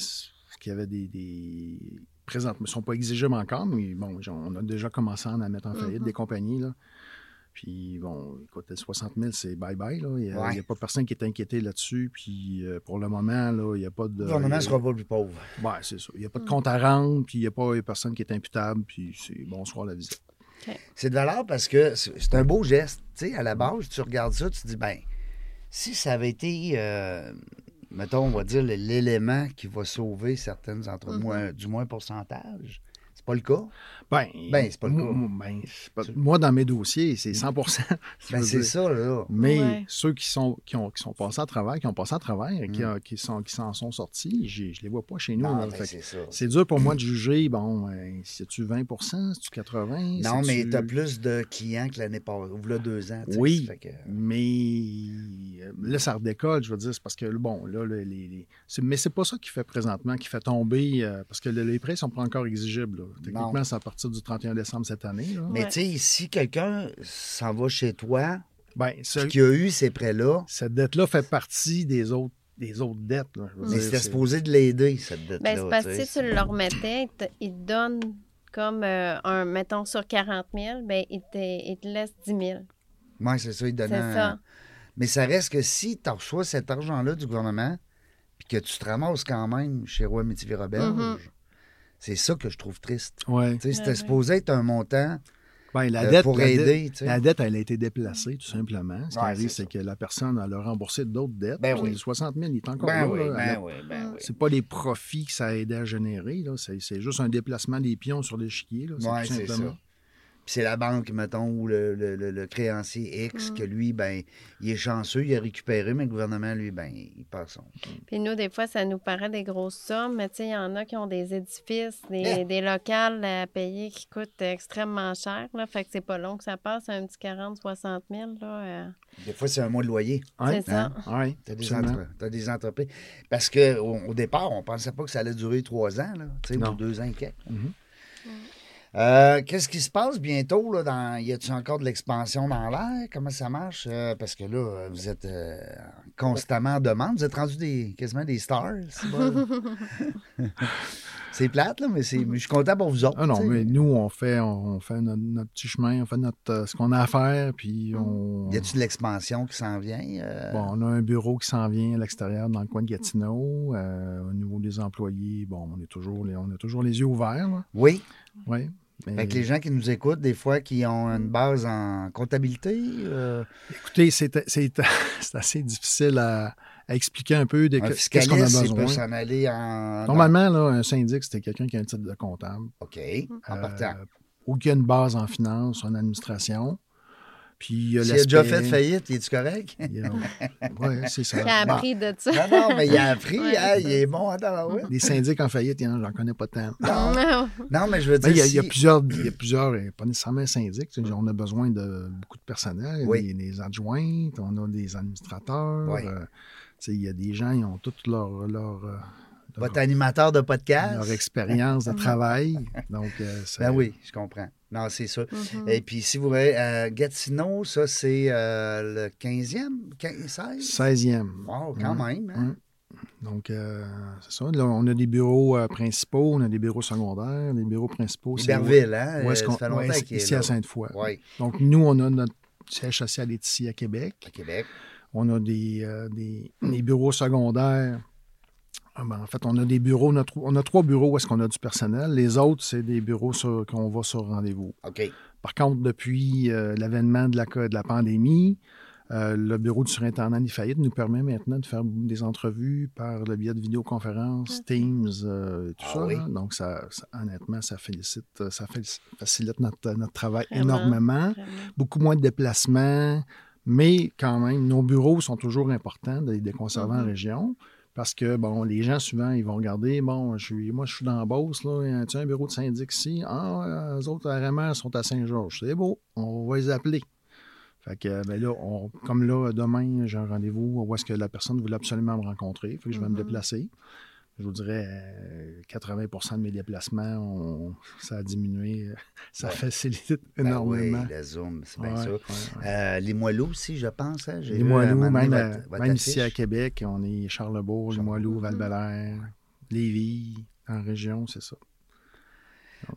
Speaker 4: y avait des. des... Présentement, ils ne sont pas exigibles encore, mais bon, on a déjà commencé à en mettre en faillite des compagnies. Là. Puis, bon, écoute, le 60 000, c'est bye-bye. là. Il n'y a,
Speaker 2: Ouais.
Speaker 4: a pas personne qui est inquiété là-dessus. Puis, euh, pour le moment, là, il n'y a pas de.
Speaker 2: Le gouvernement ne sera pas plus pauvre.
Speaker 4: Ouais, c'est ça. Il n'y a pas de compte à rendre, puis il n'y a pas il y a personne qui est imputable, puis c'est bonsoir la visite.
Speaker 2: C'est de valeur parce que c'est c'est un beau geste. Tu sais, à la base, tu regardes ça, tu te dis, ben, si ça avait été, euh, mettons, on va dire, l'élément qui va sauver certaines entre
Speaker 3: Mhm.
Speaker 2: moins, du moins pourcentage, c'est pas le cas?
Speaker 4: Ben,
Speaker 2: Ben, c'est pas le cas.
Speaker 4: moi, ben, pas- moi, dans mes dossiers, c'est 100 je
Speaker 2: Ben, c'est ça, là.
Speaker 4: Mais
Speaker 3: Ouais.
Speaker 4: ceux qui sont, qui, ont, qui sont passés à travers, qui ont passé à travers et qui,
Speaker 2: Mm.
Speaker 4: euh, qui, sont, qui s'en sont sortis, je les vois pas chez nous.
Speaker 2: Ben, c'est
Speaker 4: dur pour moi de juger, bon, euh, c'est-tu 20% c'est-tu 80
Speaker 2: Non, mais tu as plus de clients que l'année passée, ou là, deux ans. tu sais,
Speaker 4: Oui.
Speaker 2: que-
Speaker 4: Mais euh, là, ça redécolle, je veux dire, c'est parce que, bon, là, le- les, mais c'est pas ça qui fait présentement, qui fait tomber, euh, parce que le- les prêts sont pas encore exigibles. là. Techniquement,
Speaker 2: Non.
Speaker 4: c'est à partir du 31 décembre cette année. là.
Speaker 2: Mais
Speaker 3: Ouais.
Speaker 2: tu sais, si quelqu'un s'en va chez toi,
Speaker 4: Ben, ce-
Speaker 2: qui a eu ces prêts-là,
Speaker 4: cette dette-là fait partie des autres, des autres dettes. là. Je veux
Speaker 2: mais
Speaker 4: dire,
Speaker 2: c'était
Speaker 4: c'est-
Speaker 2: supposé de l'aider, cette dette-là.
Speaker 3: Ben, c'est parce que si tu le remettais, il te, te donne comme euh, un, mettons, sur 40 000, ben, il, te, il te laisse 10 000.
Speaker 2: Oui, c'est ça, il donne
Speaker 3: C'est
Speaker 2: un-
Speaker 3: ça.
Speaker 2: Mais ça reste que si tu reçois cet argent-là du gouvernement, puis que tu te ramasses quand même chez Roi Métivier Roberge,
Speaker 3: Mhm.
Speaker 2: C'est ça que je trouve triste.
Speaker 4: Ouais.
Speaker 2: Tu sais, c'était
Speaker 3: Ouais,
Speaker 2: supposé être un montant
Speaker 4: Ben, la
Speaker 2: euh,
Speaker 4: dette,
Speaker 2: pour
Speaker 4: la dette-
Speaker 2: aider. tu sais.
Speaker 4: La dette, elle a été déplacée, tout simplement. Ce qui
Speaker 2: Ouais,
Speaker 4: arrive,
Speaker 2: c'est
Speaker 4: que la personne, elle a remboursé d'autres dettes.
Speaker 2: Ben oui.
Speaker 4: Le 60 000, il est encore
Speaker 2: Ben
Speaker 4: là.
Speaker 2: oui,
Speaker 4: là.
Speaker 2: ben
Speaker 4: Elle a-
Speaker 2: oui, ben oui.
Speaker 4: C'est pas les profits que ça a aidé à générer. là. C'est c'est juste un déplacement des pions sur l'échiquier. là.
Speaker 2: Ouais,
Speaker 4: tout simplement.
Speaker 2: C'est la banque, mettons, ou le, le- le- le créancier X,
Speaker 3: Mm.
Speaker 2: que lui, ben, il est chanceux, il a récupéré, mais le gouvernement, lui, ben, il passe son.
Speaker 3: Puis nous, des fois, ça nous paraît des grosses sommes, mais tu sais, il y en a qui ont des édifices, des,
Speaker 2: Eh!
Speaker 3: des locales à payer qui coûtent extrêmement cher. Là, fait que c'est pas long que ça passe, un petit 40, 60 000. Là, euh,
Speaker 2: Des fois, c'est un mois de loyer.
Speaker 4: Ouais,
Speaker 3: c'est ça.
Speaker 4: ouais,
Speaker 2: Tu as des, entre- t'as des entreprises. Parce qu'au au départ, on pensait pas que ça allait durer trois ans, là, tu sais, ou deux ans et quelques.
Speaker 4: Mhm.
Speaker 2: Euh, Qu'est-ce qui se passe bientôt? Là, dans... Y a-t-il encore de l'expansion dans l'air? Comment ça marche? Euh, parce que là, vous êtes euh, constamment en demande. Vous êtes rendu des, quasiment des stars. c'est plate, là, mais, c'est- mais je suis content pour vous autres.
Speaker 4: Ah non, mais nous, on fait, on fait notre, notre petit chemin, on fait notre, ce qu'on a à faire, puis on...
Speaker 2: Y a-t-il de l'expansion qui s'en vient? euh?
Speaker 4: Bon, on a un bureau qui s'en vient à l'extérieur dans le coin de Gatineau. Euh, au niveau des employés, bon, on est toujours les, on a toujours les yeux ouverts. là.
Speaker 2: Oui.
Speaker 4: Ouais. Mais,
Speaker 2: Fait que les gens qui nous écoutent, des fois, qui ont une base en comptabilité, euh,
Speaker 4: Écoutez, c'est c'est- c'est assez difficile à, à expliquer un peu de qu'est-ce qu'on a
Speaker 2: il
Speaker 4: besoin.
Speaker 2: s'en aller en...
Speaker 4: Normalement, là, un syndic, c'était quelqu'un qui a un titre de comptable.
Speaker 2: OK, en
Speaker 4: euh,
Speaker 2: partant.
Speaker 4: ou qui a une base en finance, en administration. Puis il a
Speaker 2: déjà fait faillite, es-tu correct?
Speaker 4: Oui, c'est ça.
Speaker 3: Qui a
Speaker 4: Bon,
Speaker 3: appris de ça.
Speaker 2: non, non, mais il a appris,
Speaker 3: Ouais.
Speaker 2: hein, il est bon. Attends, ouais.
Speaker 4: les syndics en faillite, il a, j'en connais pas tant.
Speaker 2: Non, non, mais je veux
Speaker 4: Ben,
Speaker 2: dire,
Speaker 4: il, y a, il y a
Speaker 2: si-
Speaker 4: plusieurs, il y a plusieurs, euh, pas nécessairement syndics, tu sais, on a besoin de beaucoup de personnel,
Speaker 2: Oui.
Speaker 4: des, des adjointes, on a des administrateurs.
Speaker 2: Oui.
Speaker 4: euh, tu sais, il y a des gens, ils ont toute leur, leur, euh,
Speaker 2: votre animateur de podcast.
Speaker 4: leur expérience de travail. Donc, euh,
Speaker 2: Ben oui, je comprends. Non, c'est ça.
Speaker 3: Mhm.
Speaker 2: Et puis, si vous voulez, euh, Gatineau, ça, c'est euh, le 15e, 15, 16?
Speaker 4: 16e.
Speaker 2: Wow, quand
Speaker 4: Mm.
Speaker 2: même. hein?
Speaker 4: Donc, euh, c'est ça. Là, on a des bureaux euh, principaux, on a des bureaux secondaires. Les bureaux principaux, c'est
Speaker 2: Iberville, hein?
Speaker 4: où est-ce qu'on-
Speaker 2: ça fait longtemps
Speaker 4: ouais,
Speaker 2: qu'il est
Speaker 4: ici
Speaker 2: là.
Speaker 4: à Sainte-Foy.
Speaker 2: Oui,
Speaker 4: Donc, nous, on a notre siège social est ici à Québec.
Speaker 2: à Québec.
Speaker 4: On a des, euh, des, des bureaux secondaires. Ah ben, en fait, on a des bureaux, on a, tro- on a trois bureaux où est-ce qu'on a du personnel. Les autres, c'est des bureaux qu'on va sur rendez-vous.
Speaker 2: OK.
Speaker 4: Par contre, depuis euh, l'avènement de la, co- de la pandémie, euh, le bureau du surintendant des faillites nous permet maintenant de faire des entrevues par le biais de vidéoconférences, Teams, euh, tout
Speaker 2: Ah
Speaker 4: ça.
Speaker 2: oui?
Speaker 4: là. Donc, ça, ça- honnêtement, ça félicite, ça félici- facilite notre, notre travail
Speaker 3: Vraiment.
Speaker 4: énormément.
Speaker 3: Vraiment.
Speaker 4: Beaucoup moins de déplacements, mais quand même, nos bureaux sont toujours importants de les conserver en
Speaker 3: Mhm.
Speaker 4: région. Parce que, bon, les gens, souvent, ils vont regarder, bon, je suis, moi, je suis dans la Beauce, là, y a un bureau de syndic ici? Ah, les autres, RMR, sont à Saint-Georges. C'est beau, on va les appeler. Fait que, ben là, on- comme là, demain, j'ai un rendez-vous où est-ce que la personne voulait absolument me rencontrer. Fait que je vais me
Speaker 3: Mhm.
Speaker 4: déplacer. Je vous dirais, euh, 80% de mes déplacements, on- ça a diminué. Ça
Speaker 2: Ouais.
Speaker 4: facilite
Speaker 2: Ben
Speaker 4: énormément.
Speaker 2: oui, le Zoom, c'est bien
Speaker 4: Ouais,
Speaker 2: ça.
Speaker 4: ouais, ouais.
Speaker 2: Euh, les Moiloux aussi, je pense. Hein? J'ai
Speaker 4: Les Moilous, même,
Speaker 2: votre- votre
Speaker 4: même ici à. Québec, on est Charlebourg, les Moilous,
Speaker 3: Mhm.
Speaker 4: val bélair Lévis. en région, c'est ça.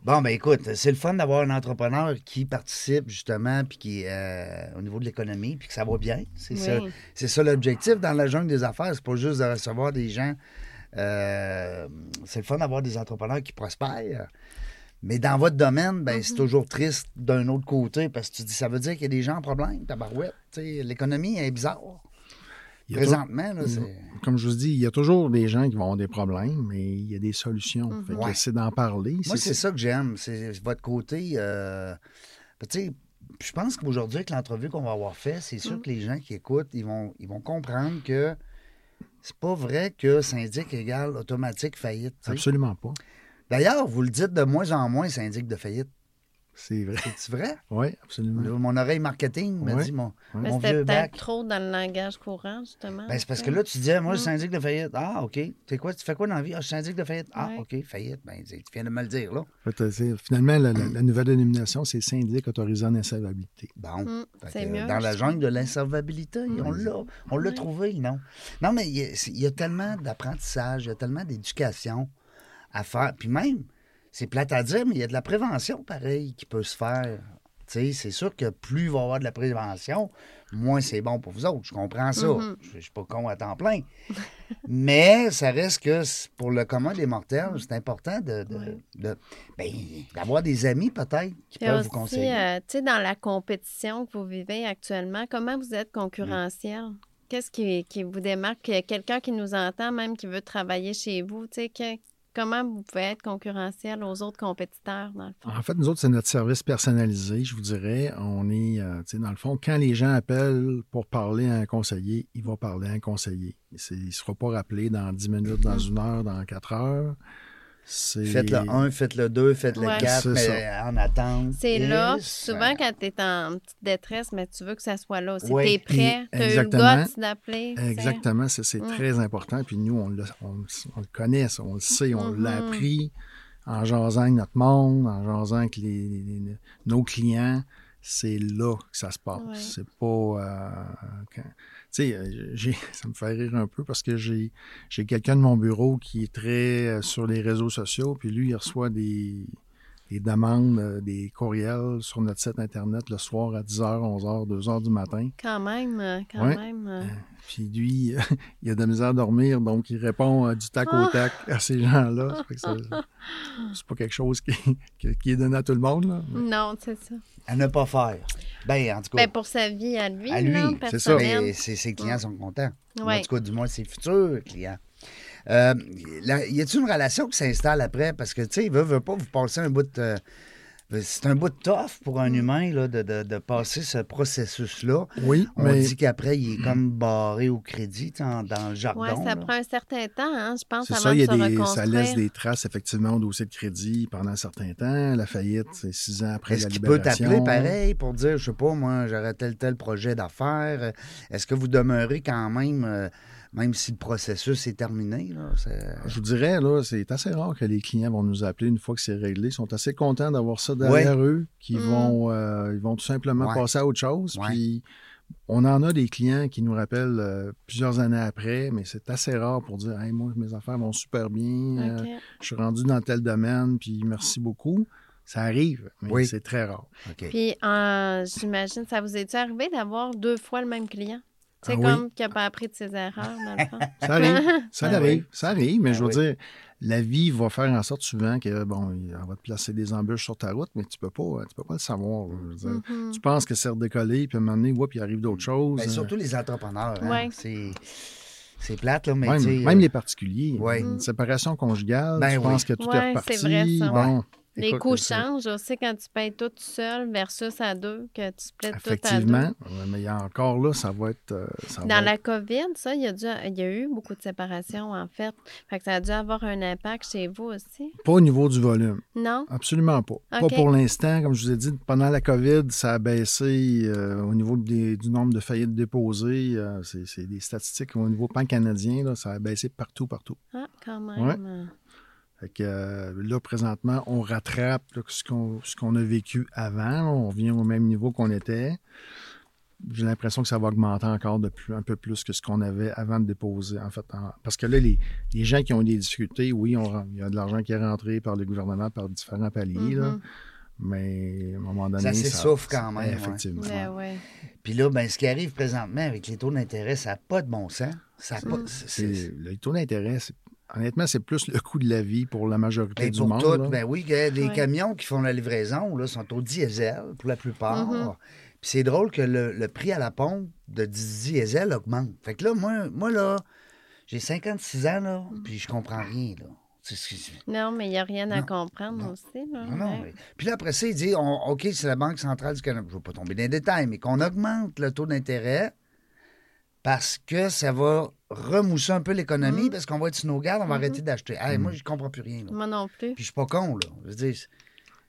Speaker 2: Bon, ben écoute, c'est le fun d'avoir un entrepreneur qui participe justement, puis qui euh, au niveau de l'économie, puis que ça va bien. C'est ça,
Speaker 3: Oui.
Speaker 2: ça l'objectif dans la jungle des affaires. C'est pas juste de recevoir des gens. Euh, c'est le fun d'avoir des entrepreneurs qui prospèrent. Mais dans votre domaine, ben,
Speaker 3: Mm-hmm.
Speaker 2: c'est toujours triste d'un autre côté parce que tu dis ça veut dire qu'il y a des gens en problème, tabarouette. Tu sais, L'économie est bizarre.
Speaker 4: Il y a tou-
Speaker 2: Présentement, là, c'est.
Speaker 4: Comme je vous dis, il y a toujours des gens qui vont avoir des problèmes, mais il y a des solutions.
Speaker 2: Ouais.
Speaker 4: c'est d'en parler.
Speaker 2: Moi, c'est ça que j'aime. C'est votre côté. euh, tu sais, je pense qu'aujourd'hui, avec l'entrevue qu'on va avoir fait, c'est sûr que les gens qui écoutent, ils vont, ils vont comprendre que c'est pas vrai que syndic égale automatique faillite.
Speaker 4: Absolument pas.
Speaker 2: D'ailleurs, vous le dites de moins en moins, syndic de faillite.
Speaker 4: C'est vrai.
Speaker 2: C'est vrai?
Speaker 4: Oui, absolument.
Speaker 2: Mon oreille marketing m'a
Speaker 4: Ouais.
Speaker 2: dit mon,
Speaker 3: Mais
Speaker 2: mon
Speaker 3: c'était
Speaker 2: vieux
Speaker 3: peut-être
Speaker 2: bac.
Speaker 3: trop dans le langage courant, justement.
Speaker 2: Ben, c'est parce que là, tu disais, moi,
Speaker 3: Mm.
Speaker 2: syndic de faillite. Ah, OK. Tu quoi? Tu fais quoi dans la vie? Ah, je suis syndic de faillite. Ah,
Speaker 3: Ouais.
Speaker 2: OK, faillite. Ben, tu viens de me le dire, là.
Speaker 4: Finalement, la, la- la nouvelle dénomination, c'est syndic autorisant l'insolvabilité.
Speaker 2: Bon. Fait
Speaker 3: c'est mieux.
Speaker 2: Dans la
Speaker 3: je
Speaker 2: jungle de l'insolvabilité, on l'a. On l'a
Speaker 3: Ouais.
Speaker 2: trouvé, non? Non, mais il y, a, c'est- il y a tellement d'apprentissage, il y a tellement d'éducation à faire. Puis même, c'est plate à dire, mais il y a de la prévention, pareil, qui peut se faire. Tu sais, c'est sûr que plus il va y avoir de la prévention, moins c'est bon pour vous autres. Je comprends ça.
Speaker 3: Mhm.
Speaker 2: Je ne suis pas con à temps plein. mais ça reste que pour le commun des mortels, c'est important de, de-
Speaker 3: Ouais.
Speaker 2: de- ben, d'avoir des amis peut-être qui peuvent
Speaker 3: aussi,
Speaker 2: vous conseiller.
Speaker 3: euh, tu sais, dans la compétition que vous vivez actuellement, comment vous êtes concurrentiel? Qu'est-ce qui, qui vous démarque? Quelqu'un qui nous entend, même qui veut travailler chez vous, tu sais, que- comment vous pouvez être concurrentiel aux autres compétiteurs, dans le fond?
Speaker 4: En fait, nous autres, c'est notre service personnalisé, je vous dirais. On est, euh, tu sais, dans le fond, quand les gens appellent pour parler à un conseiller, il va parler à un conseiller. Il ne sera pas rappelé dans 10 minutes, dans une heure, dans 4 heures.
Speaker 2: Faites le 1, faites le 2, faites le
Speaker 3: Ouais.
Speaker 2: 4,
Speaker 4: C'est
Speaker 2: mais en attente.
Speaker 3: C'est là, souvent quand tu es en petite détresse, mais tu veux que ça soit là aussi. Tu es prêt, tu as eu le
Speaker 4: Exactement.
Speaker 3: goût d'appeler.
Speaker 4: Exactement, ça, c'est
Speaker 3: Mm.
Speaker 4: très important. Puis nous, on le, on, on le connaît, ça, on le sait, on l'a
Speaker 3: Mhm.
Speaker 4: appris en jasant avec notre monde, en jasant avec les, les- les- nos clients. C'est là que ça se passe.
Speaker 3: Ouais.
Speaker 4: C'est pas. euh, quand- sais, euh, ça me fait rire un peu parce que j'ai j'ai quelqu'un de mon bureau qui est très euh, sur les réseaux sociaux, puis lui, il reçoit des, des demandes, euh, des courriels sur notre site Internet le soir à 10h, 11h, 2h du matin.
Speaker 3: Quand même, euh, quand
Speaker 4: Ouais.
Speaker 3: même. euh,
Speaker 4: Puis lui, il a de la misère à dormir, donc il répond euh, du tac au tac à ces gens-là. C'est- pas quelque chose qui, est donné à tout le monde. Là.
Speaker 3: Non, c'est ça.
Speaker 2: À ne pas faire. Ben, en tout cas,
Speaker 3: Ben, pour sa vie à lui,
Speaker 2: à lui,
Speaker 4: c'est ça.
Speaker 2: mais ses, ses clients sont contents. En tout cas, du moins, ses futurs clients. Euh, là, y a-t-il une relation qui s'installe après? Parce que, tu sais, il veut, veut pas vous passer un bout de. euh, c'est un bout de tough pour un humain là, de, de- de passer ce processus-là.
Speaker 4: Oui,
Speaker 2: On
Speaker 4: mais
Speaker 2: dit qu'après, il est comme barré au crédit tu sais, en- dans le jargon.
Speaker 3: Oui, ça
Speaker 2: là.
Speaker 3: prend un certain temps, hein, je pense,
Speaker 4: c'est ça, il y
Speaker 3: de
Speaker 4: a des, ça laisse des traces effectivement au dossier de crédit pendant un certain temps. La faillite, c'est six ans après
Speaker 2: Est-ce
Speaker 4: la
Speaker 2: qu'il peut
Speaker 4: libération.
Speaker 2: t'appeler pareil pour dire, je sais pas, moi, j'aurais tel, tel projet d'affaires? Est-ce que vous demeurez quand même, euh, même si le processus est terminé? Là, c'est-
Speaker 4: Je vous dirais, là, c'est assez rare que les clients vont nous appeler une fois que c'est réglé. Ils sont assez contents d'avoir ça derrière eux, qu'ils
Speaker 3: Mm.
Speaker 4: vont, euh, ils vont tout simplement
Speaker 2: Ouais.
Speaker 4: passer à autre chose.
Speaker 2: Ouais.
Speaker 4: Puis on en a des clients qui nous rappellent euh, plusieurs années après, mais c'est assez rare pour dire hey, moi, mes affaires vont super bien, euh, je suis rendu dans tel domaine, puis merci beaucoup. Ça arrive, mais
Speaker 2: Oui.
Speaker 4: c'est très rare.
Speaker 3: Puis, euh, j'imagine, ça vous est arrivé d'avoir deux fois le même client? C'est
Speaker 4: Ah oui.
Speaker 3: comme qui n'a pas appris de ses erreurs, dans le fond.
Speaker 4: Ça arrive, ça
Speaker 2: Ah
Speaker 4: arrive,
Speaker 2: oui.
Speaker 4: ça arrive, mais
Speaker 2: Ah
Speaker 4: je veux
Speaker 2: oui.
Speaker 4: dire, la vie va faire en sorte souvent que, bon, on va te placer des embûches sur ta route, mais tu peux pas, tu peux pas le savoir. je veux dire.
Speaker 3: Mhm.
Speaker 4: Tu penses que c'est redécollé, puis à un moment donné, whoop, il arrive d'autres choses.
Speaker 2: Ben,
Speaker 4: Euh,
Speaker 2: surtout les entrepreneurs. hein.
Speaker 3: Ouais.
Speaker 2: C'est, c'est plate, là, mais
Speaker 4: même,
Speaker 2: tu sais,
Speaker 4: même
Speaker 2: euh,
Speaker 4: les particuliers.
Speaker 2: Ouais.
Speaker 4: Une séparation conjugale,
Speaker 2: Ben
Speaker 4: tu
Speaker 2: oui.
Speaker 4: penses que tout
Speaker 3: Ouais,
Speaker 4: est reparti.
Speaker 3: c'est vrai, ça.
Speaker 4: Bon,
Speaker 3: Les
Speaker 4: écoute,
Speaker 3: coûts changent aussi quand tu payes tout seul versus à deux, que tu splits tout à deux.
Speaker 4: Effectivement, mais il y a encore là, ça va être. euh, va
Speaker 3: Dans
Speaker 4: être-
Speaker 3: la COVID, ça, il y, a dû- il y a eu beaucoup de séparations, en fait. Fait que ça a dû avoir un impact chez vous aussi.
Speaker 4: Pas au niveau du volume.
Speaker 3: Non?
Speaker 4: Absolument pas. Pas pour l'instant. Comme je vous ai dit, pendant la COVID, ça a baissé euh, au niveau des- du nombre de faillites déposées. euh, c'est des statistiques au niveau pan-canadien. là, Ça a baissé partout, partout.
Speaker 3: Ah, quand même.
Speaker 4: Ouais. Fait que euh, là, présentement, on rattrape là, ce qu'on ce qu'on a vécu avant. on revient au même niveau qu'on était. j'ai l'impression que ça va augmenter encore de plus, un peu plus que ce qu'on avait avant de déposer. En fait, en- parce que là, les, les gens qui ont des difficultés, oui, on, il y a de l'argent qui est rentré par le gouvernement par différents paliers, là,
Speaker 3: Mhm.
Speaker 4: mais à un moment donné.
Speaker 2: Ça s'essouffle quand même, ouais.
Speaker 4: Effectivement.
Speaker 3: Ouais.
Speaker 2: Puis là, ben, ce qui arrive présentement avec les taux d'intérêt, ça n'a pas de bon sens. Ça pas,
Speaker 4: le taux d'intérêt, c'est- honnêtement, c'est plus le coût de la vie pour la majorité
Speaker 2: Ben,
Speaker 4: du
Speaker 2: pour
Speaker 4: monde.
Speaker 2: tout, ben oui, les
Speaker 3: Ouais.
Speaker 2: camions qui font la livraison là, sont au diesel pour la plupart.
Speaker 3: Mhm.
Speaker 2: Puis c'est drôle que le, le prix à la pompe de diesel augmente. Fait que là, moi, moi là, j'ai 56 ans, là,
Speaker 3: Mhm.
Speaker 2: puis je comprends rien, là. C'est ce qui-
Speaker 3: Non, mais il n'y a rien à
Speaker 2: Non.
Speaker 3: comprendre
Speaker 2: Non.
Speaker 3: aussi. Là.
Speaker 2: Non, non, mais- Puis là, après ça, il dit, on- OK, c'est la Banque centrale du Canada. Je ne veux pas tomber dans les détails, mais qu'on augmente le taux d'intérêt parce que ça va remousser un peu l'économie,
Speaker 3: Mhm.
Speaker 2: parce qu'on va être sur nos gardes, on va
Speaker 3: Mhm.
Speaker 2: arrêter d'acheter. Hey, Moi, je comprends plus rien. là.
Speaker 3: Moi non plus.
Speaker 2: Puis je suis pas con, là. Je veux dire,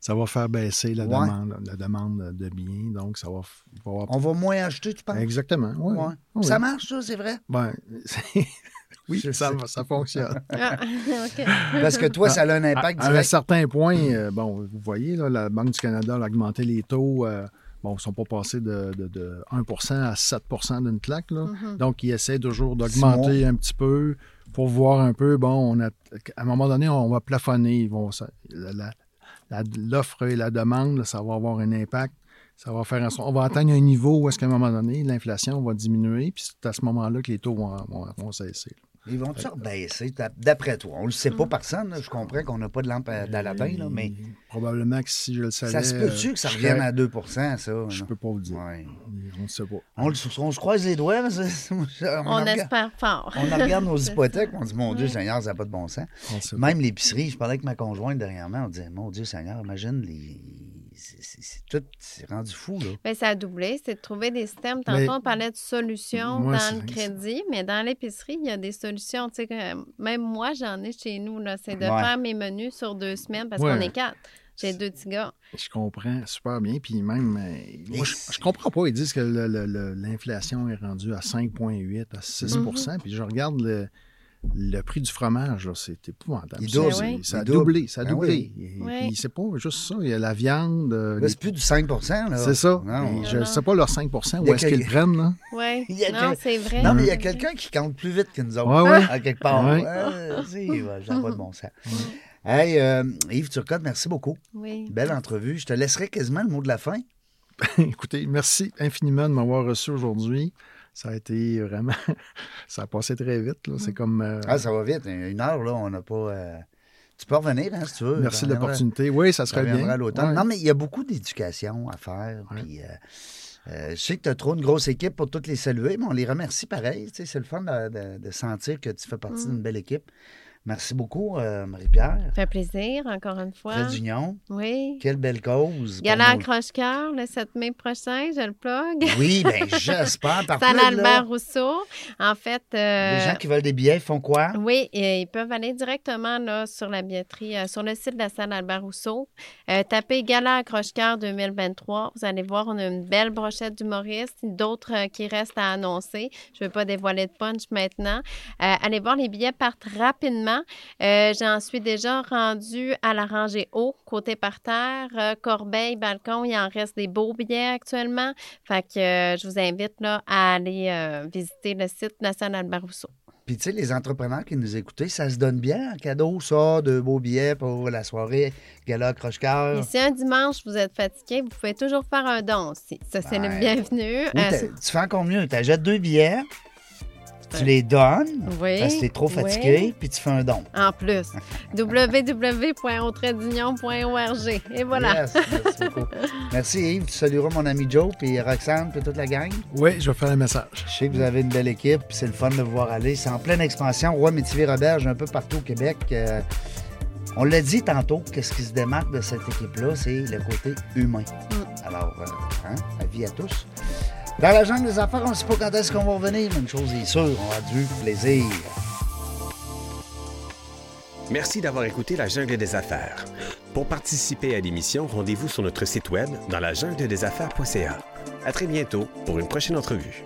Speaker 4: Ça va faire baisser la,
Speaker 2: Ouais.
Speaker 4: demande, la demande de biens, donc ça va, f- va avoir-
Speaker 2: on va moins acheter, tu penses?
Speaker 4: Exactement. Oui.
Speaker 2: Ouais.
Speaker 4: oui.
Speaker 2: Ça marche, ça, c'est vrai?
Speaker 4: Ben, oui, ça, fonctionne.
Speaker 3: Ah.
Speaker 2: Parce que toi, ça a un
Speaker 4: À,
Speaker 2: impact
Speaker 4: à un
Speaker 2: direct.
Speaker 4: certain point, euh, bon, vous voyez, là, la Banque du Canada a augmenté les taux. euh, bon, ils ne sont pas passés de, de- de 1% à 7% d'une claque. Là.
Speaker 3: Mhm.
Speaker 4: Donc, ils essaient toujours d'augmenter un petit peu pour voir un peu, bon, on a, à un moment donné, on va plafonner. Ils vont, l'offre et la demande, là, ça va avoir un impact. Ça va faire on va atteindre un niveau où est-ce qu'à un moment donné, l'inflation va diminuer, puis c'est à ce moment-là que les taux vont, vont- vont cesser.
Speaker 2: Ils vont toujours baisser, d'a- d'après toi. On ne le sait
Speaker 3: Mm.
Speaker 2: pas personne. là. Je comprends qu'on n'a pas de lampe à- d'Aladin, là, mais
Speaker 4: Probablement que si je le savais.
Speaker 2: ça se peut-tu que ça
Speaker 4: euh,
Speaker 2: revienne
Speaker 4: serais-
Speaker 2: à 2% ça?
Speaker 4: Je peux pas vous dire.
Speaker 2: Ouais.
Speaker 4: On ne sait pas.
Speaker 2: On, se croise les doigts. on,
Speaker 3: On espère fort.
Speaker 2: on regarde nos hypothèques, on dit, mon Dieu. Seigneur, ça n'a pas de bon sens. Même l'épicerie, je parlais avec ma conjointe dernièrement, on disait, mon Dieu Seigneur, imagine, les... c'est- tout, c'est rendu fou, là.
Speaker 3: Ben, ça a doublé, c'est de trouver des systèmes. Tantôt,
Speaker 4: Mais-
Speaker 3: on parlait de solutions
Speaker 4: Moi,
Speaker 3: dans le crédit, mais dans l'épicerie, il y a des solutions. Tu sais, même moi, j'en ai chez nous. là. C'est de
Speaker 2: Ouais.
Speaker 3: faire mes menus sur deux semaines parce
Speaker 4: Ouais.
Speaker 3: qu'on est quatre. J'ai deux petits gars.
Speaker 4: Je comprends super bien. Puis même, euh, moi, je, je comprends pas. Ils disent que l'inflation est rendue à 5,8, à 6
Speaker 3: Mhm.
Speaker 4: Puis je regarde le, le prix du fromage, c'est épouvantable.
Speaker 2: Il double.
Speaker 3: Ben oui.
Speaker 4: Ça a doublé, ça a
Speaker 2: Ben
Speaker 4: doublé.
Speaker 2: oui.
Speaker 3: Oui.
Speaker 4: c'est pas juste ça. Il y a la viande. euh, les-
Speaker 2: c'est plus du 5 là.
Speaker 4: C'est ça.
Speaker 2: Non,
Speaker 4: je ne sais pas leur 5
Speaker 2: Il y
Speaker 4: où est-ce qu'ils prennent. Là.
Speaker 3: Oui.
Speaker 2: Il y a
Speaker 3: Non,
Speaker 2: quel-
Speaker 3: c'est vrai.
Speaker 2: Non, mais il y a quelqu'un qui compte plus vite que nous autres.
Speaker 4: Ouais, ouais.
Speaker 2: À quelque part.
Speaker 4: Ouais.
Speaker 2: De bon sens. Hey, euh, Yves Turcotte, merci beaucoup.
Speaker 3: Oui.
Speaker 2: Belle entrevue. Je te laisserai quasiment le mot de la fin.
Speaker 4: Écoutez, merci infiniment de m'avoir reçu aujourd'hui. Ça a été vraiment. ça a passé très vite. là. C'est comme. euh,
Speaker 2: Ah, ça va vite. Une heure, là, on n'a pas. euh, Tu peux revenir, hein, si tu veux.
Speaker 4: merci de
Speaker 2: reviendra-
Speaker 4: l'opportunité. Oui, ça serait bien.
Speaker 2: à l'automne.
Speaker 4: Ouais.
Speaker 2: Non, mais il y a beaucoup d'éducation à faire.
Speaker 4: Ouais.
Speaker 2: Puis, euh, je sais que tu as trop une grosse équipe pour toutes les saluer, mais on les remercie pareil. Tu sais, C'est le fun de, de- de sentir que tu fais partie
Speaker 3: Mm.
Speaker 2: d'une belle équipe. Merci beaucoup, euh, Marie-Pierre.
Speaker 3: Ça fait plaisir, encore une fois.
Speaker 2: Très d'union.
Speaker 3: Oui.
Speaker 2: Quelle belle cause. pour
Speaker 3: Gala à
Speaker 2: nos-
Speaker 3: Croche-Cœur le 7 mai prochain, je le plug.
Speaker 2: Oui, bien, j'espère. Plug, là,
Speaker 3: Albert Rousseau. En fait. euh,
Speaker 2: Les gens qui veulent des billets font quoi?
Speaker 3: Oui, ils peuvent aller directement là, sur la billetterie, euh, sur le site de la salle Albert Rousseau. Tapez Gala accroche-cœur 2023. Vous allez voir, on a une belle brochette d'humoristes, d'autres qui restent à annoncer. Je ne veux pas dévoiler de punch maintenant. Allez voir, les billets partent rapidement. Euh, J'en suis déjà rendue à la rangée haut, côté parterre, euh, corbeille, balcon. Il en reste des beaux billets actuellement. Fait que euh, je vous invite là, à aller visiter le site de la salle Albert Rousseau.
Speaker 2: Puis, tu sais, les entrepreneurs qui nous écoutent, ça se donne bien en cadeau, ça, de beaux billets pour la soirée, gala croche-cœur.
Speaker 3: Et si un dimanche vous êtes fatigué, vous pouvez toujours faire un don aussi. Ça, c'est le bienvenu.
Speaker 2: Tu fais encore mieux. Tu achètes deux billets, tu les donnes,
Speaker 3: oui.
Speaker 2: parce que t'es trop
Speaker 3: oui.
Speaker 2: fatigué, puis tu fais un don.
Speaker 3: En plus, www.autraitdignon.org. Et voilà.
Speaker 2: Yes, merci beaucoup. Merci Yves. Tu salueras mon ami Joe, puis Roxane, puis toute la gang.
Speaker 4: Oui, je vais faire un message.
Speaker 2: Je sais que vous avez une belle équipe, puis c'est le fun de vous voir aller. C'est en pleine expansion. Roi Métivier Roberge, un peu partout au Québec. Euh, on l'a dit tantôt, qu'est-ce qui se démarque de cette équipe-là, c'est le côté humain.
Speaker 3: Mm.
Speaker 2: Alors, euh, hein, avis à tous. Dans la jungle des affaires, on ne sait pas quand est-ce qu'on va revenir, mais une chose est sûre, on a du plaisir.
Speaker 1: Merci d'avoir écouté La Jungle des Affaires. Pour participer à l'émission, rendez-vous sur notre site web dans la jungle des affaires.ca. À très bientôt pour une prochaine entrevue.